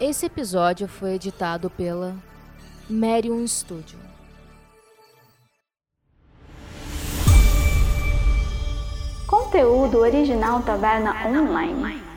Esse episódio foi editado pela Merium Studio. Conteúdo original Taverna Online.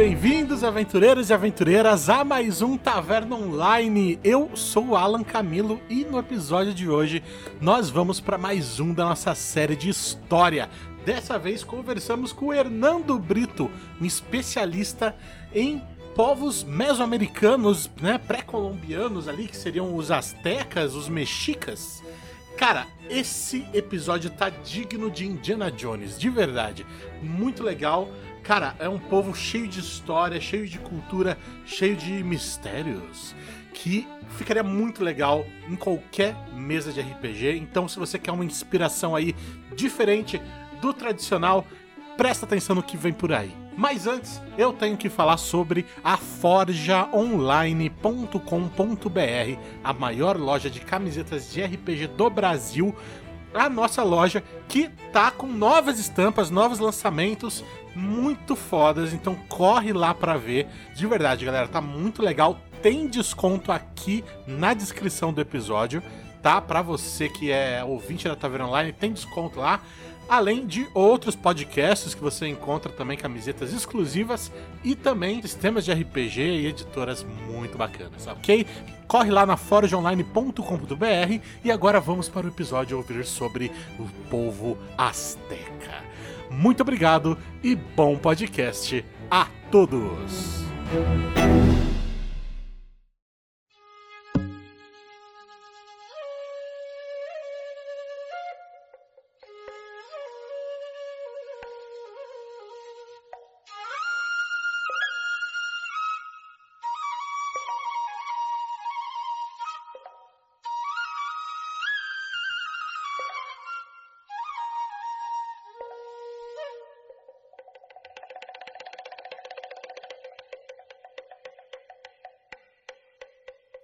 Bem-vindos, aventureiros e aventureiras, a mais um Taverna Online. Eu sou o Alan Camilo e no episódio de hoje nós vamos para mais um da nossa série de história. Dessa vez conversamos com o Hernando Brito, um especialista em povos mesoamericanos, né, pré-colombianos ali, que seriam os astecas, os mexicas. Cara, esse episódio tá digno de Indiana Jones, de verdade. Muito legal. Cara, é um povo cheio de história, cheio de cultura, cheio de mistérios, que ficaria muito legal em qualquer mesa de RPG. Então, se você quer uma inspiração aí diferente do tradicional, presta atenção no que vem por aí. Mas antes, eu tenho que falar sobre a forjaonline.com.br, a maior loja de camisetas de RPG do Brasil. A nossa loja que tá com novas estampas, novos lançamentos muito fodas, então corre lá para ver. De verdade, galera, tá muito legal. Tem desconto aqui na descrição do episódio, tá? Para você que é ouvinte da Taverna Online, tem desconto lá. Além de outros podcasts que você encontra também camisetas exclusivas e também sistemas de RPG e editoras muito bacanas, ok? Corre lá na forgeonline.com.br e agora vamos para o episódio ouvir sobre o povo asteca. Muito obrigado e bom podcast a todos!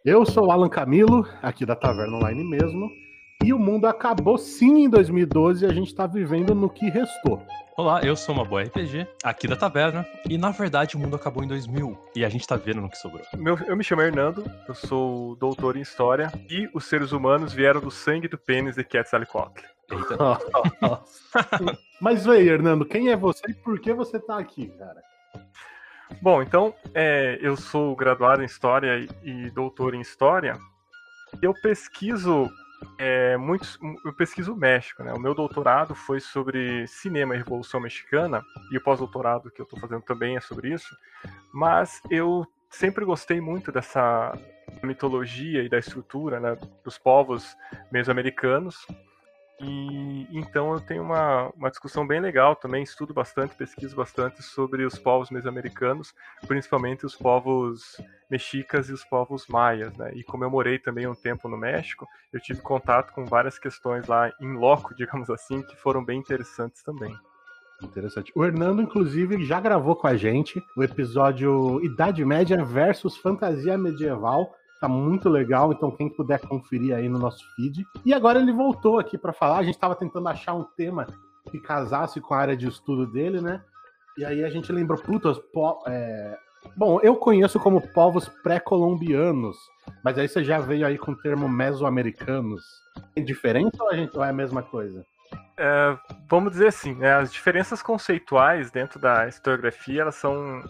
Eu sou o Alan Camilo, aqui da Taverna Online mesmo. E o mundo acabou sim em 2012 e a gente tá vivendo no que restou. Olá, eu sou uma boa RPG, aqui da taverna, e na verdade o mundo acabou em 2000, e a gente tá vendo no que sobrou. Meu, eu me chamo Hernando, eu sou doutor em História, e os seres humanos vieram do sangue do pênis de Quetzalcoatl. Eita. Mas aí, Hernando, quem é você e por que você tá aqui, cara? Bom, então, é, eu sou graduado em História e, doutor em História, eu pesquiso é, eu pesquiso o México, né? O meu doutorado foi sobre cinema e Revolução Mexicana, e o pós-doutorado que eu estou fazendo também é sobre isso, mas eu sempre gostei muito dessa mitologia e da estrutura né, dos povos mesoamericanos, e então eu tenho uma, uma discussão bem legal também, estudo bastante, pesquiso bastante sobre os povos mesoamericanos, principalmente os povos mexicas e os povos maias, né? E como eu morei também um tempo no México, eu tive contato com várias questões lá em loco, digamos assim, que foram bem interessantes também. Interessante. O Hernando, inclusive, já gravou com a gente o episódio Idade Média versus Fantasia Medieval. Tá muito legal, então quem puder conferir aí no nosso feed. E agora ele voltou aqui para falar. A gente estava tentando achar um tema que casasse com a área de estudo dele, né? E aí a gente lembrou, putas, po é... bom, eu conheço como povos pré-colombianos, mas aí você já veio aí com o termo mesoamericanos. Tem diferença ou, a gente, ou é a mesma coisa? É, vamos dizer assim, né, as diferenças conceituais dentro da historiografia elas são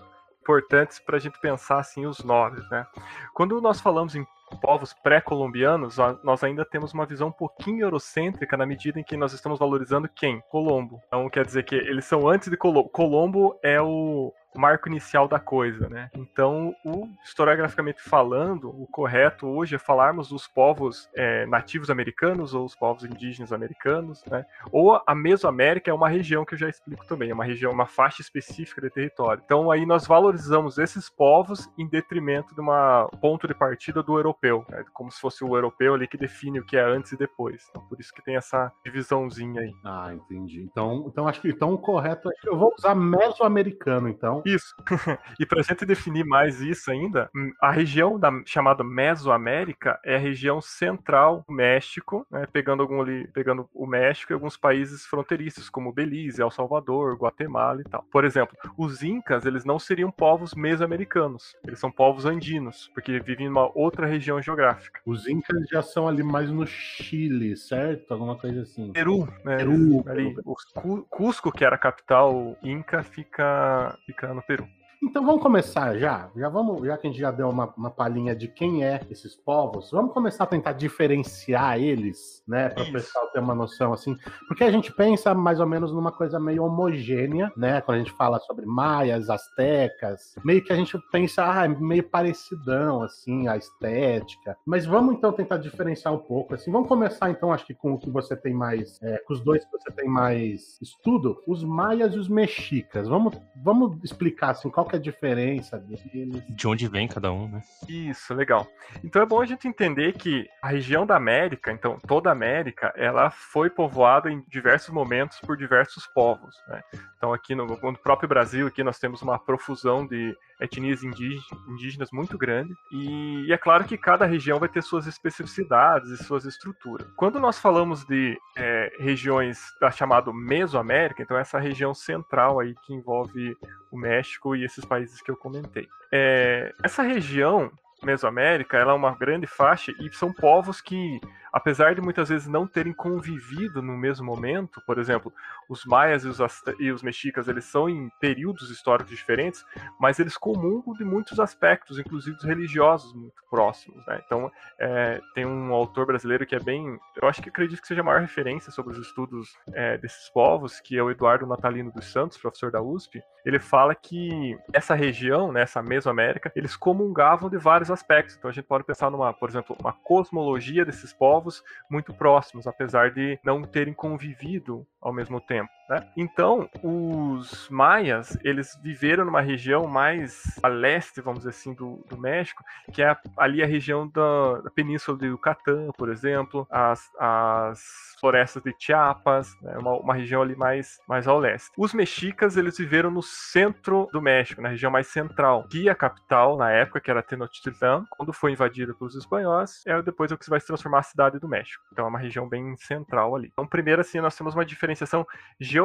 importantes para a gente pensar assim os nomes, né? Quando nós falamos em povos pré-colombianos, nós ainda temos uma visão um pouquinho eurocêntrica na medida em que nós estamos valorizando quem? Colombo. Então quer dizer que eles são antes de Colombo. Colombo é o marco inicial da coisa, né? Então, o, historiograficamente falando, o correto hoje é falarmos dos povos é, nativos americanos ou os povos indígenas americanos, né? Ou a Mesoamérica é uma região que eu já explico também, é uma região, uma faixa específica de território. Então, aí nós valorizamos esses povos em detrimento de uma ponto de partida do europeu, né? como se fosse o europeu ali que define o que é antes e depois. Então, por isso que tem essa divisãozinha aí. Ah, entendi. Então, então acho que então o correto, eu vou usar mesoamericano, então Isso. e pra gente definir mais isso ainda, hum, a região da, chamada Mesoamérica é a região central do México, né, pegando algum pegando o México e alguns países fronteiriços, como Belize, El Salvador, Guatemala e tal. Por exemplo, os Incas, eles não seriam povos mesoamericanos, eles são povos andinos, porque vivem em uma outra região geográfica. Os Incas já são ali mais no Chile, certo? Alguma coisa assim. Peru, né? Peru. Ali, o Cusco, que era a capital Inca, fica, fica no Peru. Então vamos começar já. Já vamos, já que a gente já deu uma, uma palhinha de quem é esses povos, vamos começar a tentar diferenciar eles, né, para o pessoal ter uma noção assim, porque a gente pensa mais ou menos numa coisa meio homogênea, né, quando a gente fala sobre maias, astecas, meio que a gente pensa, ah, é meio parecidão assim, a estética. Mas vamos então tentar diferenciar um pouco assim. Vamos começar então, acho que com o que você tem mais, é, com os dois que você tem mais estudo, os maias e os mexicas. Vamos, vamos explicar assim qual que é a diferença deles. De onde vem cada um, né? Isso, legal. Então é bom a gente entender que a região da América, então toda a América, ela foi povoada em diversos momentos por diversos povos. Né? Então aqui no, no próprio Brasil, aqui nós temos uma profusão de etnias indígenas muito grande e, e, é claro que cada região vai ter suas especificidades e suas estruturas. Quando nós falamos de é, regiões da chamada Mesoamérica, então essa região central aí que envolve o México e esses países que eu comentei. É, essa região Mesoamérica, ela é uma grande faixa e são povos que apesar de muitas vezes não terem convivido no mesmo momento, por exemplo, os maias e os, e os mexicas, eles são em períodos históricos diferentes, mas eles comungam de muitos aspectos, inclusive os religiosos muito próximos, né? Então, é, tem um autor brasileiro que é bem, eu acho que acredito que seja a maior referência sobre os estudos é, desses povos, que é o Eduardo Natalino dos Santos, professor da USP, ele fala que essa região, né, essa Mesoamérica, eles comungavam de vários aspectos. Então a gente pode pensar numa, por exemplo, uma cosmologia desses povos povos muito próximos, apesar de não terem convivido ao mesmo tempo. Né? Então, os maias, eles viveram numa região mais a leste, vamos dizer assim, do, do México, que é ali a região da, da península do Yucatán, por exemplo, as, as florestas de Chiapas, né? uma, uma, região ali mais, mais ao leste. Os mexicas, eles viveram no centro do México, na região mais central, que a capital, na época, que era Tenochtitlan, quando foi invadida pelos espanhóis, é depois o que vai se transformar a cidade do México. Então é uma região bem central ali. Então, primeiro, assim, nós temos uma diferenciação geográfica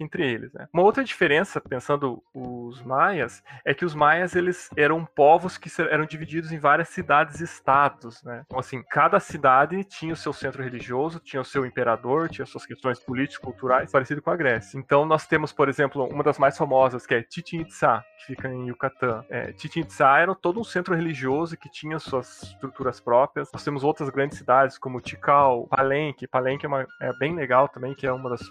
entre eles. Né? Uma outra diferença, pensando os maias, é que os maias eles eram povos que eram divididos em várias cidades-estados. Né? Então, assim, cada cidade tinha o seu centro religioso, tinha o seu imperador, tinha suas questões políticas, culturais, parecido com a Grécia. Então, nós temos, por exemplo, uma das mais famosas, que é Chichen Itza, que fica em Yucatán. É, Chichen Itza era todo um centro religioso que tinha suas estruturas próprias. Nós temos outras grandes cidades, como Tikal, Palenque. Palenque é, uma, é bem legal também, que é uma das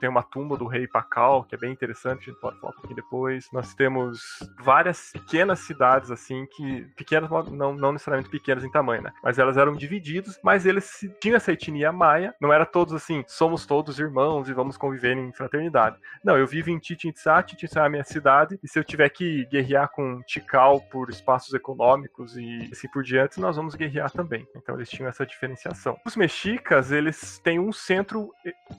tem uma tumba do rei Pacal, que é bem interessante, a gente pode falar um pouquinho depois. Nós temos várias pequenas cidades, assim, que pequenas, não, não necessariamente pequenas em tamanho, né? Mas elas eram divididas, mas eles tinham essa etnia maia, não era todos assim, somos todos irmãos e vamos conviver em fraternidade. Não, eu vivo em Chichen Itza é a minha cidade, e se eu tiver que guerrear com Tikal por espaços econômicos e assim por diante, nós vamos guerrear também. Então eles tinham essa diferenciação. Os mexicas, eles têm um centro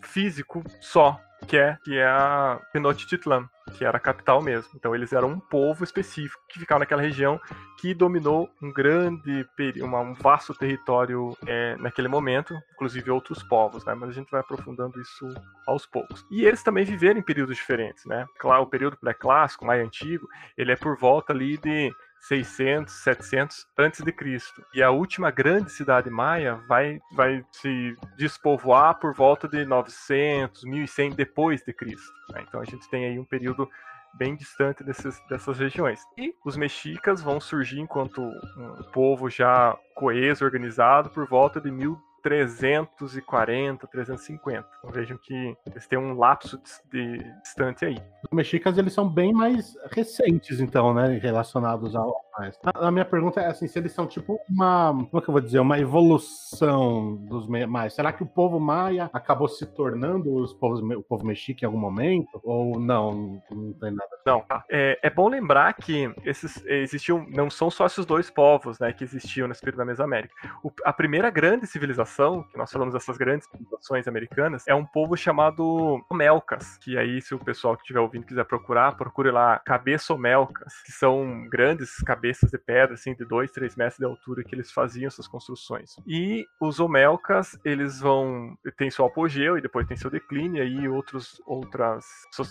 físico só, que é, que é a Tenochtitlan, que era a capital mesmo. Então eles eram um povo específico que ficava naquela região que dominou um grande, um vasto território é, naquele momento, inclusive outros povos, né? Mas a gente vai aprofundando isso aos poucos. E eles também viveram em períodos diferentes, né? Claro, o período pré-clássico, mais antigo, ele é por volta ali de 600, 700 antes de Cristo. E a última grande cidade maia vai, vai se despovoar por volta de 900, 1100 depois de Cristo. Né? Então a gente tem aí um período bem distante desses, dessas regiões. E os mexicas vão surgir enquanto um povo já coeso, organizado, por volta de 1000 340, 350. Então vejam que eles têm um lapso de, de distante aí. Os mexicas eles são bem mais recentes, então, né, relacionados ao mais. A, a, minha pergunta é assim, se eles são tipo uma, como é que eu vou dizer, uma evolução dos mais. Será que o povo maia acabou se tornando os povos, o povo mexica em algum momento? Ou não, não tem nada? Não. Tá. É, é bom lembrar que esses existiam, não são só esses dois povos, né, que existiam nesse período da Mesoamérica. O, a primeira grande civilização civilização, que nós falamos dessas grandes civilizações americanas, é um povo chamado Melcas, que aí se o pessoal que estiver ouvindo quiser procurar, procure lá cabeça Melcas, que são grandes cabeças de pedra, assim, de 2, 3 metros de altura que eles faziam essas construções. E os Omelcas, eles vão tem seu apogeu e depois tem seu declínio, e aí outros, outras,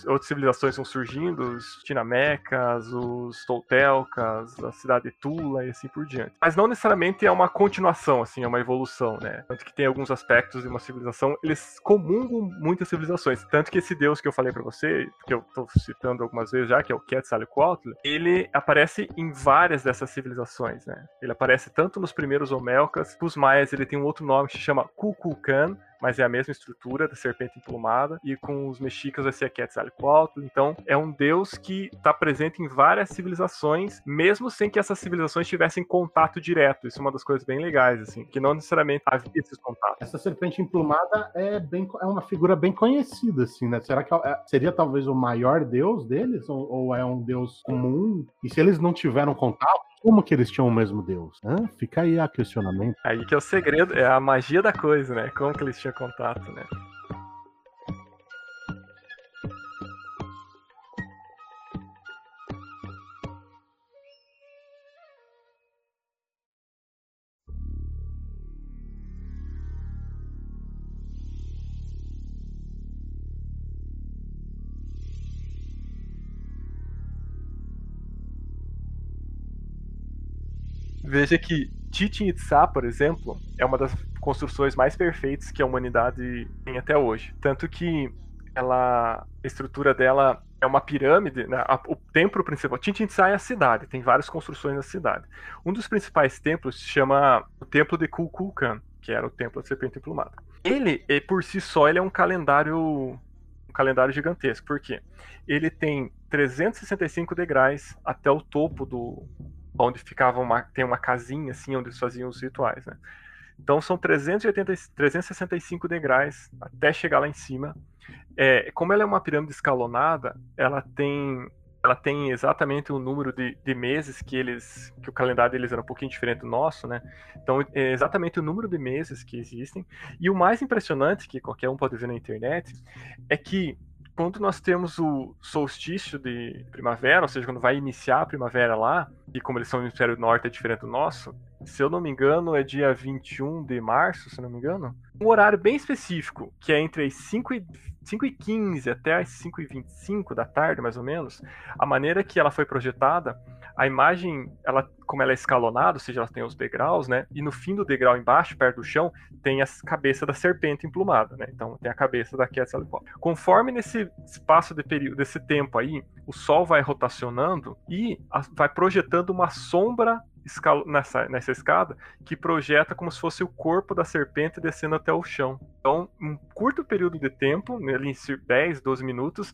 outras civilizações vão surgindo, os Tinamecas, os Toltelcas, a cidade de Tula e assim por diante. Mas não necessariamente é uma continuação, assim, é uma evolução, né? Tanto que tem alguns aspectos de uma civilização, eles comungam muitas civilizações. Tanto que esse deus que eu falei para você, que eu tô citando algumas vezes já, que é o Quetzalcoatl, ele aparece em várias dessas civilizações, né? Ele aparece tanto nos primeiros Olmecas, os maias ele tem um outro nome que se chama Kukulkan, mas é a mesma estrutura da serpente emplumada, e com os mexicas vai ser a Quetzalcoatl. Então, é um deus que está presente em várias civilizações, mesmo sem que essas civilizações tivessem contato direto. Isso é uma das coisas bem legais, assim, que não necessariamente havia esses contatos. Essa serpente emplumada é, bem, é uma figura bem conhecida, assim, né? Será que é, seria talvez o maior deus deles? Ou, ou é um deus comum? E se eles não tiveram contato, como que eles tinham o mesmo Deus? Fica aí a questionamento. Aí que é o segredo, é a magia da coisa, né? Como que eles tinham contato, né? Veja que Chichen Itza, por exemplo, é uma das construções mais perfeitas que a humanidade tem até hoje. Tanto que ela, a estrutura dela é uma pirâmide, né? o templo principal. Chichen Itza é a cidade, tem várias construções na cidade. Um dos principais templos se chama o Templo de Kukulkan, que era o Templo da Serpente Emplumada. Ele, por si só, ele é um calendário um calendário gigantesco. Por quê? Ele tem 365 degraus até o topo do, onde ficava uma, tem uma casinha assim onde eles faziam os rituais, né? Então são 380, 365 degraus até chegar lá em cima. É, como ela é uma pirâmide escalonada, ela tem ela tem exatamente o número de, de, meses que eles que o calendário deles era um pouquinho diferente do nosso, né? Então é exatamente o número de meses que existem. E o mais impressionante que qualquer um pode ver na internet é que quando nós temos o solstício de primavera, ou seja, quando vai iniciar a primavera lá, e como eles são no hemisfério norte é diferente do nosso, se eu não me engano, é dia 21 de março, se não me engano, um horário bem específico, que é entre as 5 e, 5 e 15 até as 5 e 25 da tarde, mais ou menos, a maneira que ela foi projetada a imagem, ela, como ela é escalonada, ou seja, ela tem os degraus, né? E no fim do degrau embaixo, perto do chão, tem a cabeça da serpente emplumada, né? Então tem a cabeça da Quetzalcoatl. Conforme nesse espaço de período, desse tempo aí, o Sol vai rotacionando e a, vai projetando uma sombra nessa, nessa escada que projeta como se fosse o corpo da serpente descendo até o chão. Então, um curto período de tempo, ali em 10, 12 minutos,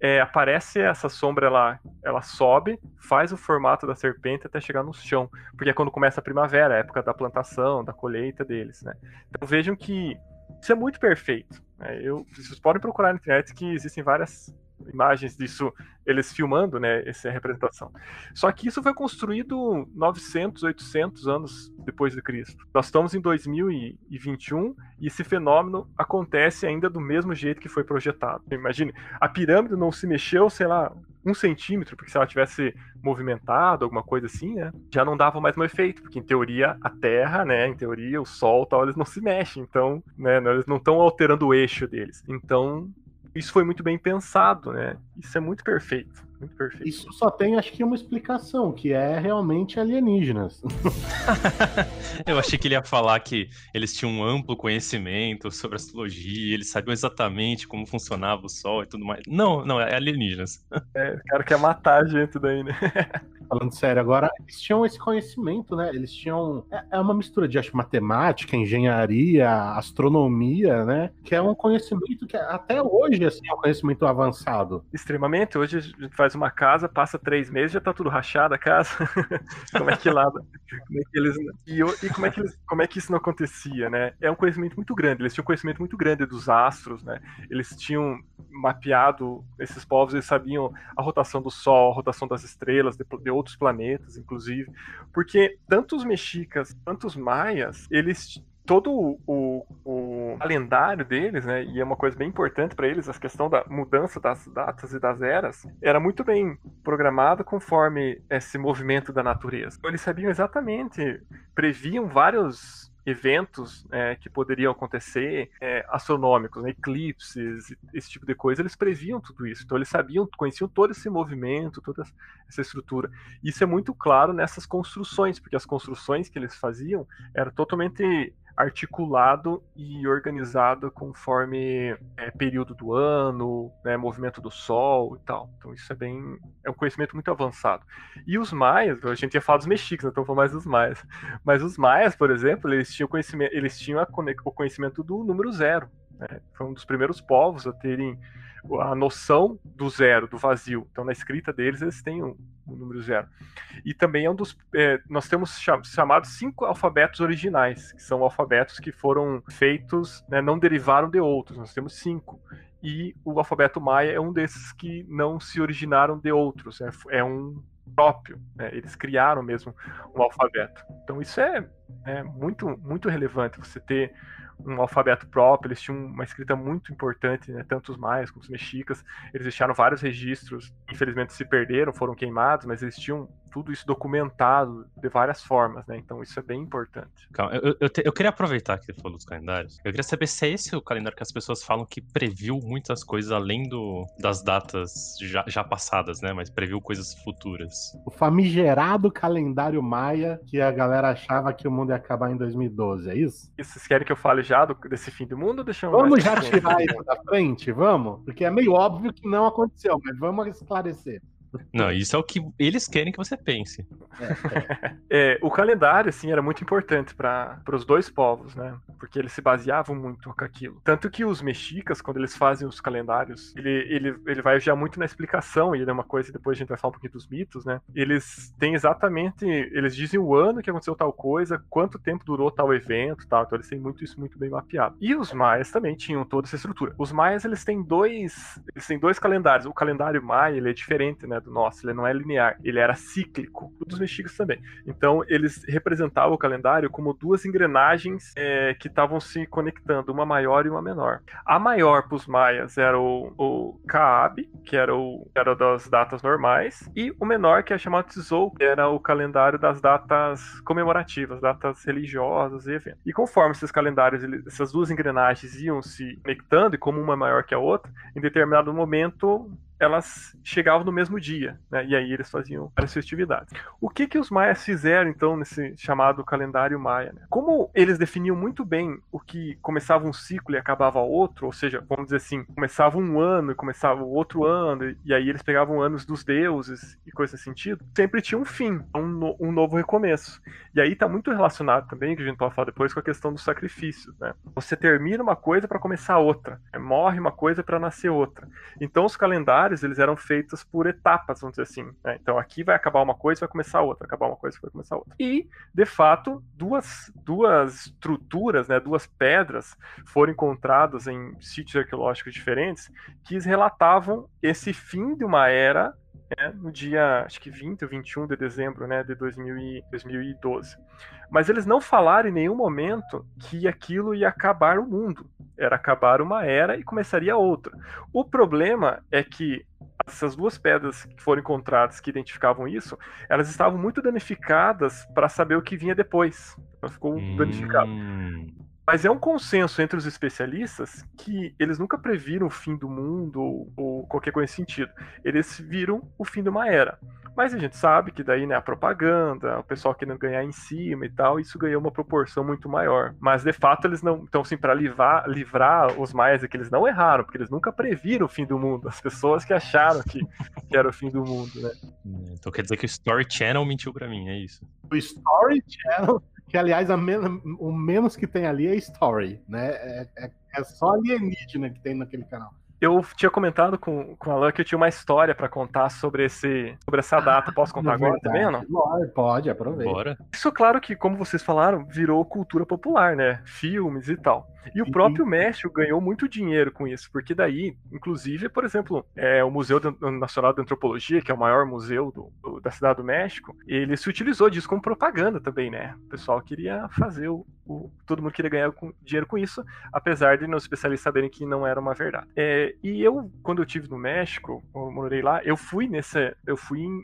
é, aparece essa sombra, ela, ela sobe, faz o formato da serpente até chegar no chão, porque é quando começa a primavera, a época da plantação, da colheita deles, né? Então vejam que isso é muito perfeito. Né? Eu, vocês podem procurar na internet que existem várias imagens disso, eles filmando, né, essa representação. Só que isso foi construído 900, 800 anos depois de Cristo. Nós estamos em 2021 e esse fenômeno acontece ainda do mesmo jeito que foi projetado. Imagine, a pirâmide não se mexeu, sei lá, um centímetro, porque se ela tivesse movimentado, alguma coisa assim, né, já não dava mais um efeito, porque em teoria a Terra, né, em teoria o Sol, tal, eles não se mexem, então, né, eles não estão alterando o eixo deles. Então, isso foi muito bem pensado, né? Isso é muito perfeito. Muito perfeito. Isso só tem, acho que, uma explicação, que é realmente alienígenas. Eu achei que ele ia falar que eles tinham um amplo conhecimento sobre astrologia, eles sabiam exatamente como funcionava o Sol e tudo mais. Não, não, é alienígenas. É, o cara quer matar a gente daí, né? Falando sério, agora, eles tinham esse conhecimento, né? Eles tinham. É, é uma mistura de, acho, matemática, engenharia, astronomia, né? Que é um conhecimento que até hoje, assim, é um conhecimento avançado. Extremamente. Hoje a gente faz uma casa, passa três meses, já tá tudo rachado a casa. como é que lá. Como é que eles. E, e como, é que eles, como é que isso não acontecia, né? É um conhecimento muito grande. Eles tinham um conhecimento muito grande dos astros, né? Eles tinham mapeado, esses povos, eles sabiam a rotação do Sol, a rotação das estrelas, de, de outros planetas, inclusive, porque tanto os mexicas quanto os maias, eles todo o, o, calendário deles, né, e é uma coisa bem importante para eles, a questão da mudança das datas e das eras, era muito bem programado conforme esse movimento da natureza. Então, eles sabiam exatamente, previam vários eventos é, que poderiam acontecer, é, astronômicos, né, eclipses, esse tipo de coisa, eles previam tudo isso. Então eles sabiam, conheciam todo esse movimento, toda essa estrutura. Isso é muito claro nessas construções, porque as construções que eles faziam eram totalmente articulado e organizado conforme é, período do ano, né, movimento do sol e tal. Então isso é bem é um conhecimento muito avançado. E os maias, a gente ia falar dos mexicas, então vou mais dos maias. Mas os maias, por exemplo, eles tinham conhecimento, eles tinham a, o conhecimento do número zero. Né? Foi um dos primeiros povos a terem a noção do zero, do vazio. Então, na escrita deles, eles têm um, um número zero. E também é um dos. É, nós temos chamados cinco alfabetos originais, que são alfabetos que foram feitos, né, não derivaram de outros. Nós temos cinco. E o alfabeto maia é um desses que não se originaram de outros. É, é um próprio. Né, eles criaram mesmo um alfabeto. Então, isso é, é muito, muito relevante você ter um alfabeto próprio, eles tinham uma escrita muito importante, né? tanto os maias como os mexicas, eles deixaram vários registros, infelizmente se perderam, foram queimados, mas eles tinham tudo isso documentado de várias formas, né? Então isso é bem importante. Calma, eu, eu, te, eu, queria aproveitar que você falou dos calendários. Eu queria saber se é esse o calendário que as pessoas falam que previu muitas coisas além do, das datas já, já passadas, né? Mas previu coisas futuras. O famigerado calendário maia que a galera achava que o mundo ia acabar em 2012, é isso? E vocês querem que eu fale já do, desse fim do mundo ou deixamos Vamos já tirar isso da frente, vamos? Porque é meio óbvio que não aconteceu, mas vamos esclarecer. Não, isso é o que eles querem que você pense. É, o calendário, assim, era muito importante para os dois povos, né? Porque eles se baseavam muito com aquilo. Tanto que os mexicas, quando eles fazem os calendários, ele, ele, ele vai já muito na explicação, e ele é uma coisa, depois a gente vai falar um pouquinho dos mitos, né? Eles têm exatamente, eles dizem o ano que aconteceu tal coisa, quanto tempo durou tal evento, tal. Então eles têm muito isso muito bem mapeado. E os maias também tinham toda essa estrutura. Os maias, eles têm dois, eles têm dois calendários. O calendário maia, ele é diferente, né? Do nosso, ele não é linear, ele era cíclico, dos mexicas também. Então eles representavam o calendário como duas engrenagens é, que estavam se conectando, uma maior e uma menor. A maior para os maias era o, o Kaab, que era, o, era das datas normais, e o menor, que é chamado Tzou, que era o calendário das datas comemorativas, datas religiosas e eventos. E conforme esses calendários, essas duas engrenagens iam se conectando, e como uma é maior que a outra, em determinado momento elas chegavam no mesmo dia, né? E aí eles faziam várias festividades. O que que os maias fizeram então nesse chamado calendário maia? Né? Como eles definiam muito bem o que começava um ciclo e acabava outro, ou seja, vamos dizer assim, começava um ano e começava outro ano, e aí eles pegavam anos dos deuses e coisa nesse sentido, sempre tinha um fim, um, um novo recomeço. E aí está muito relacionado também, que a gente pode falar depois, com a questão dos sacrifícios, né? Você termina uma coisa para começar outra, morre uma coisa para nascer outra. Então os calendários eles eram feitos por etapas, vamos dizer assim. Né? Então aqui vai acabar uma coisa, vai começar outra, acabar uma coisa, vai começar outra. E, de fato, duas, duas estruturas, né, duas pedras foram encontradas em sítios arqueológicos diferentes que relatavam esse fim de uma era né, no dia, acho que 20 ou 21 de dezembro né, de 2000 e 2012. Mas eles não falaram em nenhum momento que aquilo ia acabar o mundo. Era acabar uma era e começaria outra. O problema é que essas duas pedras que foram encontradas que identificavam isso, elas estavam muito danificadas para saber o que vinha depois. Então ficou hum... Mas é um consenso entre os especialistas que eles nunca previram o fim do mundo ou, ou, qualquer coisa nesse sentido. Eles viram o fim de uma era. Mas a gente sabe que daí, né, a propaganda, o pessoal querendo ganhar em cima e tal, isso ganhou uma proporção muito maior. Mas de fato eles não. Então, assim, para livrar, livrar os maias é que eles não erraram, porque eles nunca previram o fim do mundo. As pessoas que acharam que, que era o fim do mundo, né? Então quer dizer que o Story Channel mentiu para mim, é isso. O Story Channel que aliás men o menos que tem ali é story, né? É, é, é, só alienígena que tem naquele canal. Eu tinha comentado com, com a Alan que eu tinha uma história para contar sobre, esse, sobre essa data. Posso contar agora também ou não? Pode, pode, aproveita. Bora. Isso, claro que, como vocês falaram, virou cultura popular, né? Filmes e tal. E o próprio México ganhou muito dinheiro com isso, porque daí, inclusive, por exemplo, é, o Museu Nacional de Antropologia, que é o maior museu do, do, da cidade do México, ele se utilizou disso como propaganda também, né? O pessoal queria fazer o, o, todo mundo queria ganhar com, dinheiro com isso, apesar de os especialistas saberem que não era uma verdade. É, e eu, quando eu tive no México, eu morei lá, eu fui nessa, eu fui em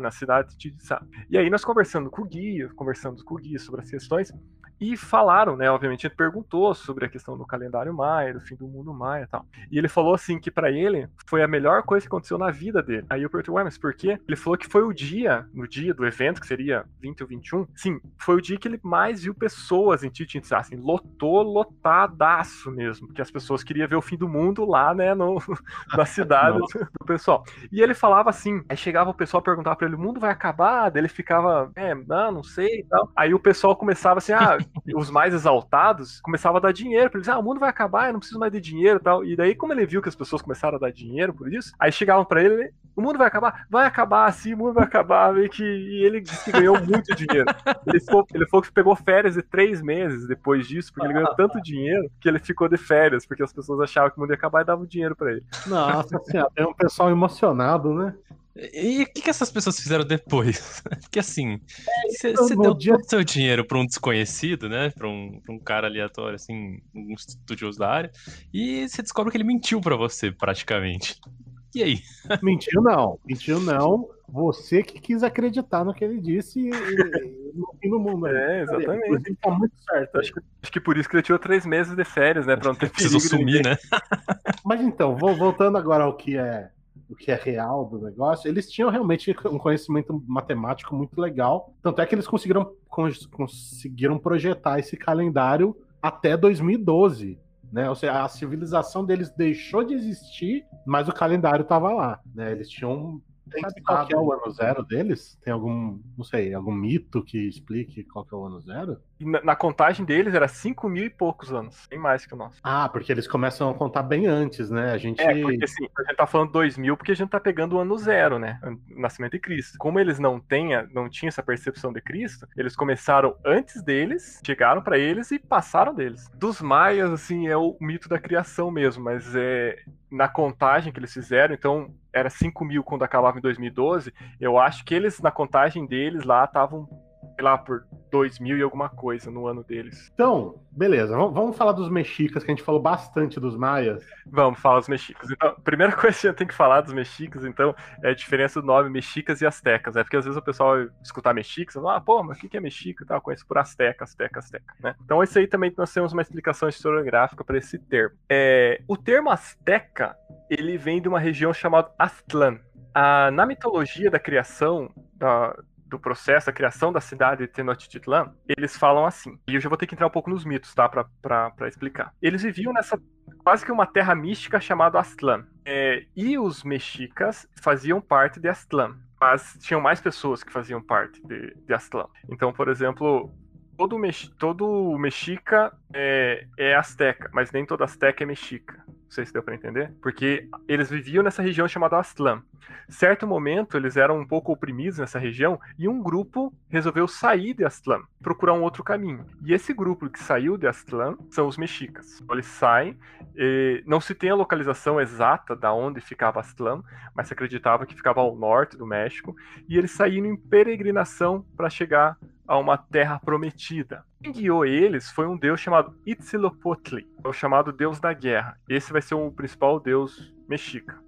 na cidade de Chichen Itza. E aí nós conversando com o guia, conversando com o guia sobre as questões, e falaram, né? Obviamente, ele perguntou sobre a questão do calendário maia, do fim do mundo maia e tal. E ele falou assim que para ele foi a melhor coisa que aconteceu na vida dele. Aí eu perguntei, ué, mas por quê? Ele falou que foi o dia, no dia do evento, que seria 20 ou 21, sim, foi o dia que ele mais viu pessoas em Chichen Itza, assim, lotou, lotadaço mesmo, porque as pessoas queriam ver o fim do mundo lá, né, no, na cidade do pessoal. E ele falava assim, aí chegava o pessoal perguntar para ele, o mundo vai acabar? Daí ele ficava, é, não, não sei e tal. Aí o pessoal começava assim, ah, os mais exaltados começavam a dar dinheiro para eles. Ah, o mundo vai acabar, eu não preciso mais de dinheiro e tal. E daí, como ele viu que as pessoas começaram a dar dinheiro por isso, aí chegavam para ele, o mundo vai acabar? Vai acabar, sim, o mundo vai acabar. Meio que... E ele disse que ganhou muito dinheiro. Ele falou, ele falou que pegou férias de três meses depois disso, porque ele ganhou tanto dinheiro que ele ficou de férias, porque as pessoas achavam que o mundo ia acabar e davam dinheiro para ele. Nossa senhora, tem um pessoal emocionado, né? E o que, que, essas pessoas fizeram depois? Porque assim, você no deu dia- todo o seu dinheiro pra um desconhecido, né? Pra um, pra um cara aleatório, assim, um estudioso da área, e você descobre que ele mentiu pra você, praticamente. E aí? Mentiu não, mentiu não. Você que quis acreditar no que ele disse e, e no fim do mundo. aí. É, exatamente. Inclusive, tá muito certo. Acho que, acho que por isso que ele tirou três meses de férias, né? Pra não ter Precisou sumir, ninguém. né? Mas então, vo- voltando agora ao que é o que é real do negócio, eles tinham realmente um conhecimento matemático muito legal. Tanto é que eles conseguiram, cons- conseguiram projetar esse calendário até 2012. Né? Ou seja, a civilização deles deixou de existir, mas o calendário estava lá. Né? Eles tinham. Sabe qual é o ano zero deles? Tem algum, não sei, algum mito que explique qual é o ano zero? E na, na contagem deles era 5 mil e poucos anos. Bem mais que o nosso. Ah, porque eles começam a contar bem antes, né? A gente. É, porque assim, a gente tá falando 2000 porque a gente tá pegando o ano zero, né? O nascimento de Cristo. Como eles não têm, a- não tinham essa percepção de Cristo, eles começaram antes deles, chegaram pra eles e passaram deles. Dos maias, assim, é o mito da criação mesmo, mas é na contagem que eles fizeram, então era 5 mil quando acabava em 2012, eu acho que eles, na contagem deles lá, estavam, lá, por 2000 e alguma coisa no ano deles. Então, beleza. Vamos, falar dos mexicas, que a gente falou bastante dos maias. Vamos falar dos mexicas. Então, a primeira coisa que a gente tem que falar dos mexicas, então, é a diferença do nome mexicas e astecas. É porque às vezes o pessoal escutar mexicas, fala, ah, pô, mas o que é mexica? e tal? Eu conheço por asteca, asteca, asteca, né? Então, isso aí também nós temos uma explicação historiográfica para esse termo. É, o termo asteca, ele vem de uma região chamada Aztlán. Ah, na mitologia da criação da, do processo, da criação da cidade de Tenochtitlan, eles falam assim. E eu já vou ter que entrar um pouco nos mitos, tá? Pra, pra, pra explicar. Eles viviam nessa quase que uma terra mística chamada Aztlán. É, e os mexicas faziam parte de Aztlán. Mas tinham mais pessoas que faziam parte de, de Aztlán. Então, por exemplo, todo, mex, todo mexica é, é asteca, mas nem todo asteca é mexica. Não sei se deu pra entender. Porque eles viviam nessa região chamada Aztlán. Certo momento, eles eram um pouco oprimidos nessa região e um grupo resolveu sair de Aztlán, procurar um outro caminho. E esse grupo que saiu de Aztlán são os mexicas. Então, eles saem, não se tem a localização exata da onde ficava Aztlán, mas se acreditava que ficava ao norte do México, e eles saíram em peregrinação para chegar a uma terra prometida. Quem guiou eles foi um deus chamado Itzilopotli, é o chamado deus da guerra. Esse vai ser o principal deus mexica.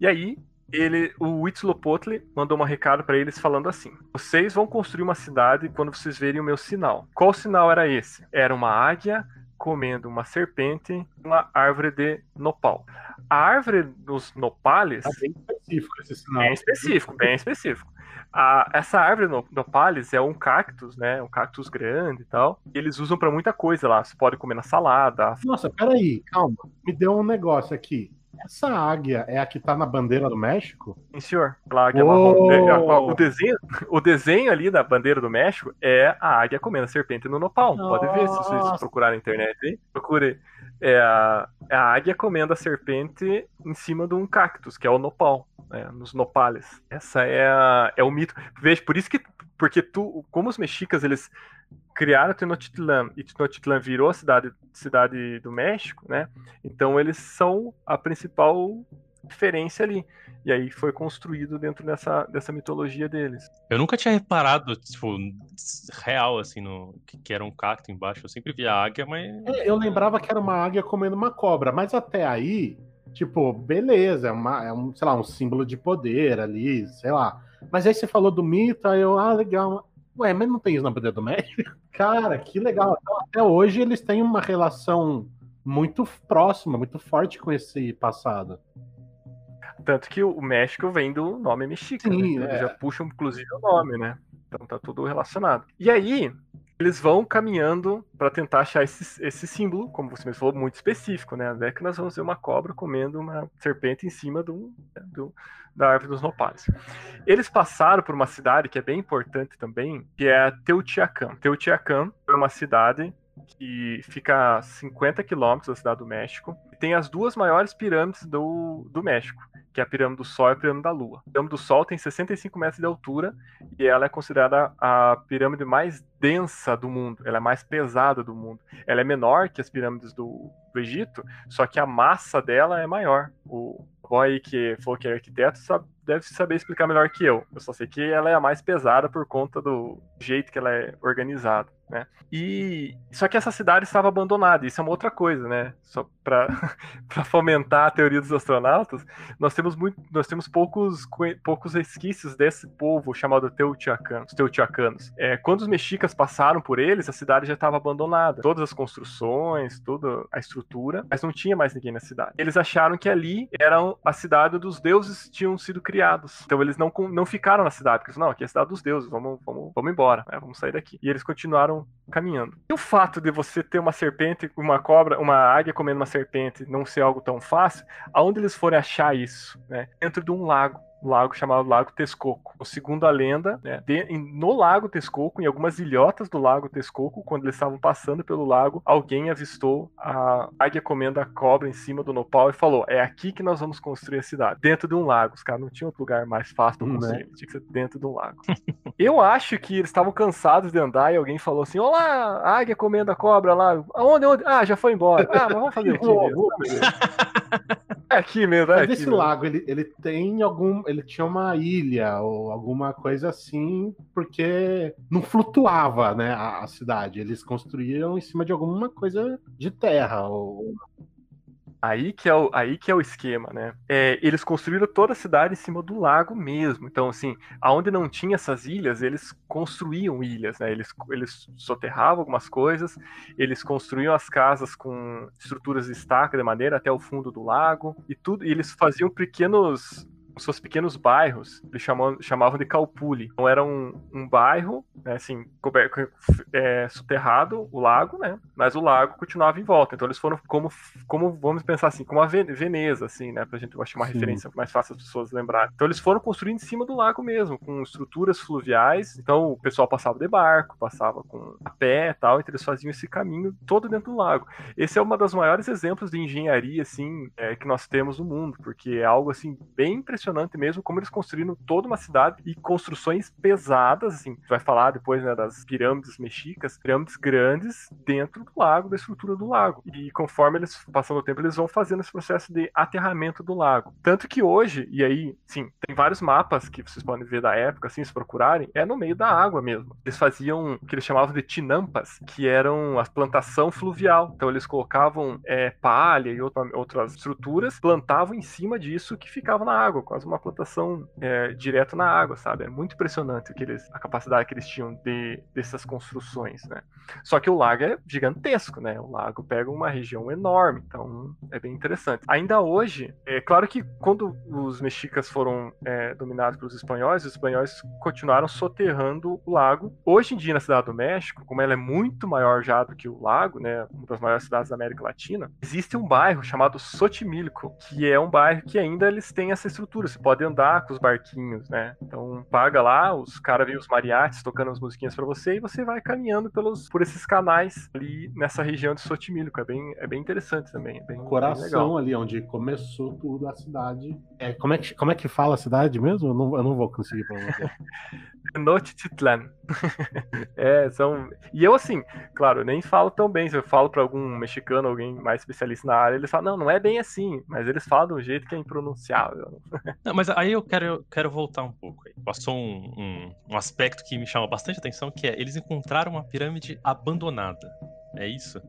E aí, ele, o Huitzilopochtli mandou um recado para eles falando assim: Vocês vão construir uma cidade quando vocês verem o meu sinal. Qual sinal era esse? Era uma águia comendo uma serpente uma árvore de nopal. A árvore dos nopales Tá bem específico esse sinal. Bem específico, bem específico. A- essa árvore no, nopales é um cactus, né? Um cactus grande e tal. E eles usam pra muita coisa lá. Você pode comer na salada. Nossa, peraí, calma. Me deu um negócio aqui. Essa águia é a que tá na bandeira do México? Sim, senhor. Que é marrom. É, o, desenho, o desenho ali da bandeira do México é a águia comendo a serpente no nopal. Pode ver se vocês Nossa. procurarem na internet aí. Procure. É a, é a águia comendo a serpente em cima de um cactus, que é o nopal, né, nos nopales. Essa é, a- é o mito. Veja, por isso que. Porque tu, como os mexicas, eles criaram Tenochtitlan e Tenochtitlan virou a cidade, cidade do México, né? Então eles são a principal referência ali. E aí foi construído dentro dessa, dessa mitologia deles. Eu nunca tinha reparado, tipo, real, assim, no, que, que era um cacto embaixo. Eu sempre via águia, mas. É, eu lembrava que era uma águia comendo uma cobra, mas até aí, tipo, beleza, é, uma, é um, sei lá, um símbolo de poder ali, sei lá. Mas aí você falou do mito, aí eu, ah, legal. Ué, mas não tem isso na poder do México? Cara, que legal. Então, até hoje eles têm uma relação muito próxima, muito forte com esse passado. Tanto que o México vem do nome mexicano. Sim, né? é. Eles já puxam, inclusive, o nome, né? Então tá tudo relacionado. E aí, eles vão caminhando para tentar achar esse, esse símbolo, como você mesmo falou, muito específico, né? Até que nós vamos ver uma cobra comendo uma serpente em cima do, do, da árvore dos nopais. Eles passaram por uma cidade que é bem importante também, que é Teotihuacan. Teotihuacan é uma cidade que fica a 50 quilômetros da cidade do México. Tem as duas maiores pirâmides do, do México, que é a pirâmide do Sol e a pirâmide da Lua. A pirâmide do Sol tem 65 metros de altura e ela é considerada a pirâmide mais densa do mundo. Ela é mais pesada do mundo. Ela é menor que as pirâmides do, do Egito, só que a massa dela é maior. O boy que falou que é arquiteto sabe, deve saber explicar melhor que eu. Eu só sei que ela é a mais pesada por conta do jeito que ela é organizada. Né? E só que essa cidade estava abandonada. Isso é uma outra coisa, né? Só para fomentar a teoria dos astronautas, nós temos muito, nós temos poucos poucos resquícios desse povo chamado Teotihuacanos, Teotihuacanos. É, quando os mexicas passaram por eles, a cidade já estava abandonada, todas as construções, toda a estrutura, mas não tinha mais ninguém na cidade. Eles acharam que ali era a cidade onde os deuses tinham sido criados. Então eles não, não ficaram na cidade, porque não, aqui é a cidade dos deuses, vamos, vamos, vamos embora, né? vamos sair daqui. E eles continuaram caminhando. E o fato de você ter uma serpente, uma cobra, uma águia comendo uma serpente, não ser algo tão fácil, aonde eles forem achar isso? Né? Dentro de um lago lago chamado Lago Texcoco. Segundo a lenda, né, de, no Lago Texcoco, em algumas ilhotas do Lago Texcoco, quando eles estavam passando pelo lago, alguém avistou a águia comendo a cobra em cima do nopal e falou: É aqui que nós vamos construir a cidade. Dentro de um lago. Os caras não tinham outro lugar mais fácil para construir. Né? Tinha que ser dentro de um lago. Eu acho que eles estavam cansados de andar e alguém falou assim: Olá, águia comendo a cobra lá. Aonde? Onde? Ah, já foi embora. Ah, mas vamos fazer aqui mesmo. É aqui mesmo, é Mas aqui esse mesmo. lago, ele, ele tem algum. Ele tinha uma ilha ou alguma coisa assim, porque não flutuava, né, a, a cidade. Eles construíram em cima de alguma coisa de terra. Ou... Aí que é o, aí que é o esquema, né? É, eles construíram toda a cidade em cima do lago mesmo. Então, assim, aonde não tinha essas ilhas, eles construíam ilhas, né? Eles, eles soterravam algumas coisas, eles construíam as casas com estruturas de estaca de madeira até o fundo do lago e tudo. E eles faziam pequenos os seus pequenos bairros, eles chamam, chamavam de Calpuli. Então era um, um bairro, né, assim, coberto, é, soterrado, o lago, né? Mas o lago continuava em volta. Então eles foram como, como vamos pensar assim, como a Veneza, assim, né? Pra gente eu acho uma Sim. referência mais fácil as pessoas lembrarem. Então eles foram construindo em cima do lago mesmo, com estruturas fluviais. Então o pessoal passava de barco, passava com a pé e tal, então eles faziam esse caminho todo dentro do lago. Esse é uma das maiores exemplos de engenharia, assim, é, que nós temos no mundo, porque é algo, assim, bem impressionante mesmo, como eles construíram toda uma cidade e construções pesadas, assim, vai falar depois, né, das pirâmides mexicas, pirâmides grandes dentro do lago, da estrutura do lago. E conforme eles, passando o tempo, eles vão fazendo esse processo de aterramento do lago. Tanto que hoje, e aí, sim, tem vários mapas que vocês podem ver da época, assim, se procurarem, é no meio da água mesmo. Eles faziam o que eles chamavam de tinampas, que eram a plantação fluvial. Então eles colocavam é, palha e outra, outras estruturas, plantavam em cima disso que ficava na água, quase uma plantação é, direto na água, sabe? É muito impressionante que eles, a capacidade que eles tinham de, dessas construções, né? Só que o lago é gigantesco, né? O lago pega uma região enorme, então é bem interessante. Ainda hoje, é claro que quando os mexicas foram é, dominados pelos espanhóis, os espanhóis continuaram soterrando o lago. Hoje em dia, na cidade do México, como ela é muito maior já do que o lago, né? Uma das maiores cidades da América Latina, existe um bairro chamado Xochimilco, que é um bairro que ainda eles têm essa estrutura. Você pode andar com os barquinhos, né? Então paga lá, os caras vêm os mariachis tocando as musiquinhas para você e você vai caminhando pelos, por esses canais ali nessa região de Sotimilco. É bem, é bem interessante também. É bem, Coração bem ali, onde começou tudo a cidade. É, como, é que, como é que fala a cidade mesmo? Eu não, eu não vou conseguir pronunciar. Tenochtitlan. é, são. E eu, assim, claro, eu nem falo tão bem. Se eu falo para algum mexicano, alguém mais especialista na área, eles falam, não, não é bem assim. Mas eles falam de um jeito que é impronunciável. Não, mas aí eu quero, eu quero voltar um pouco. Aí. Passou um, um, um aspecto que me chama bastante atenção, que é eles encontraram uma pirâmide abandonada. É isso?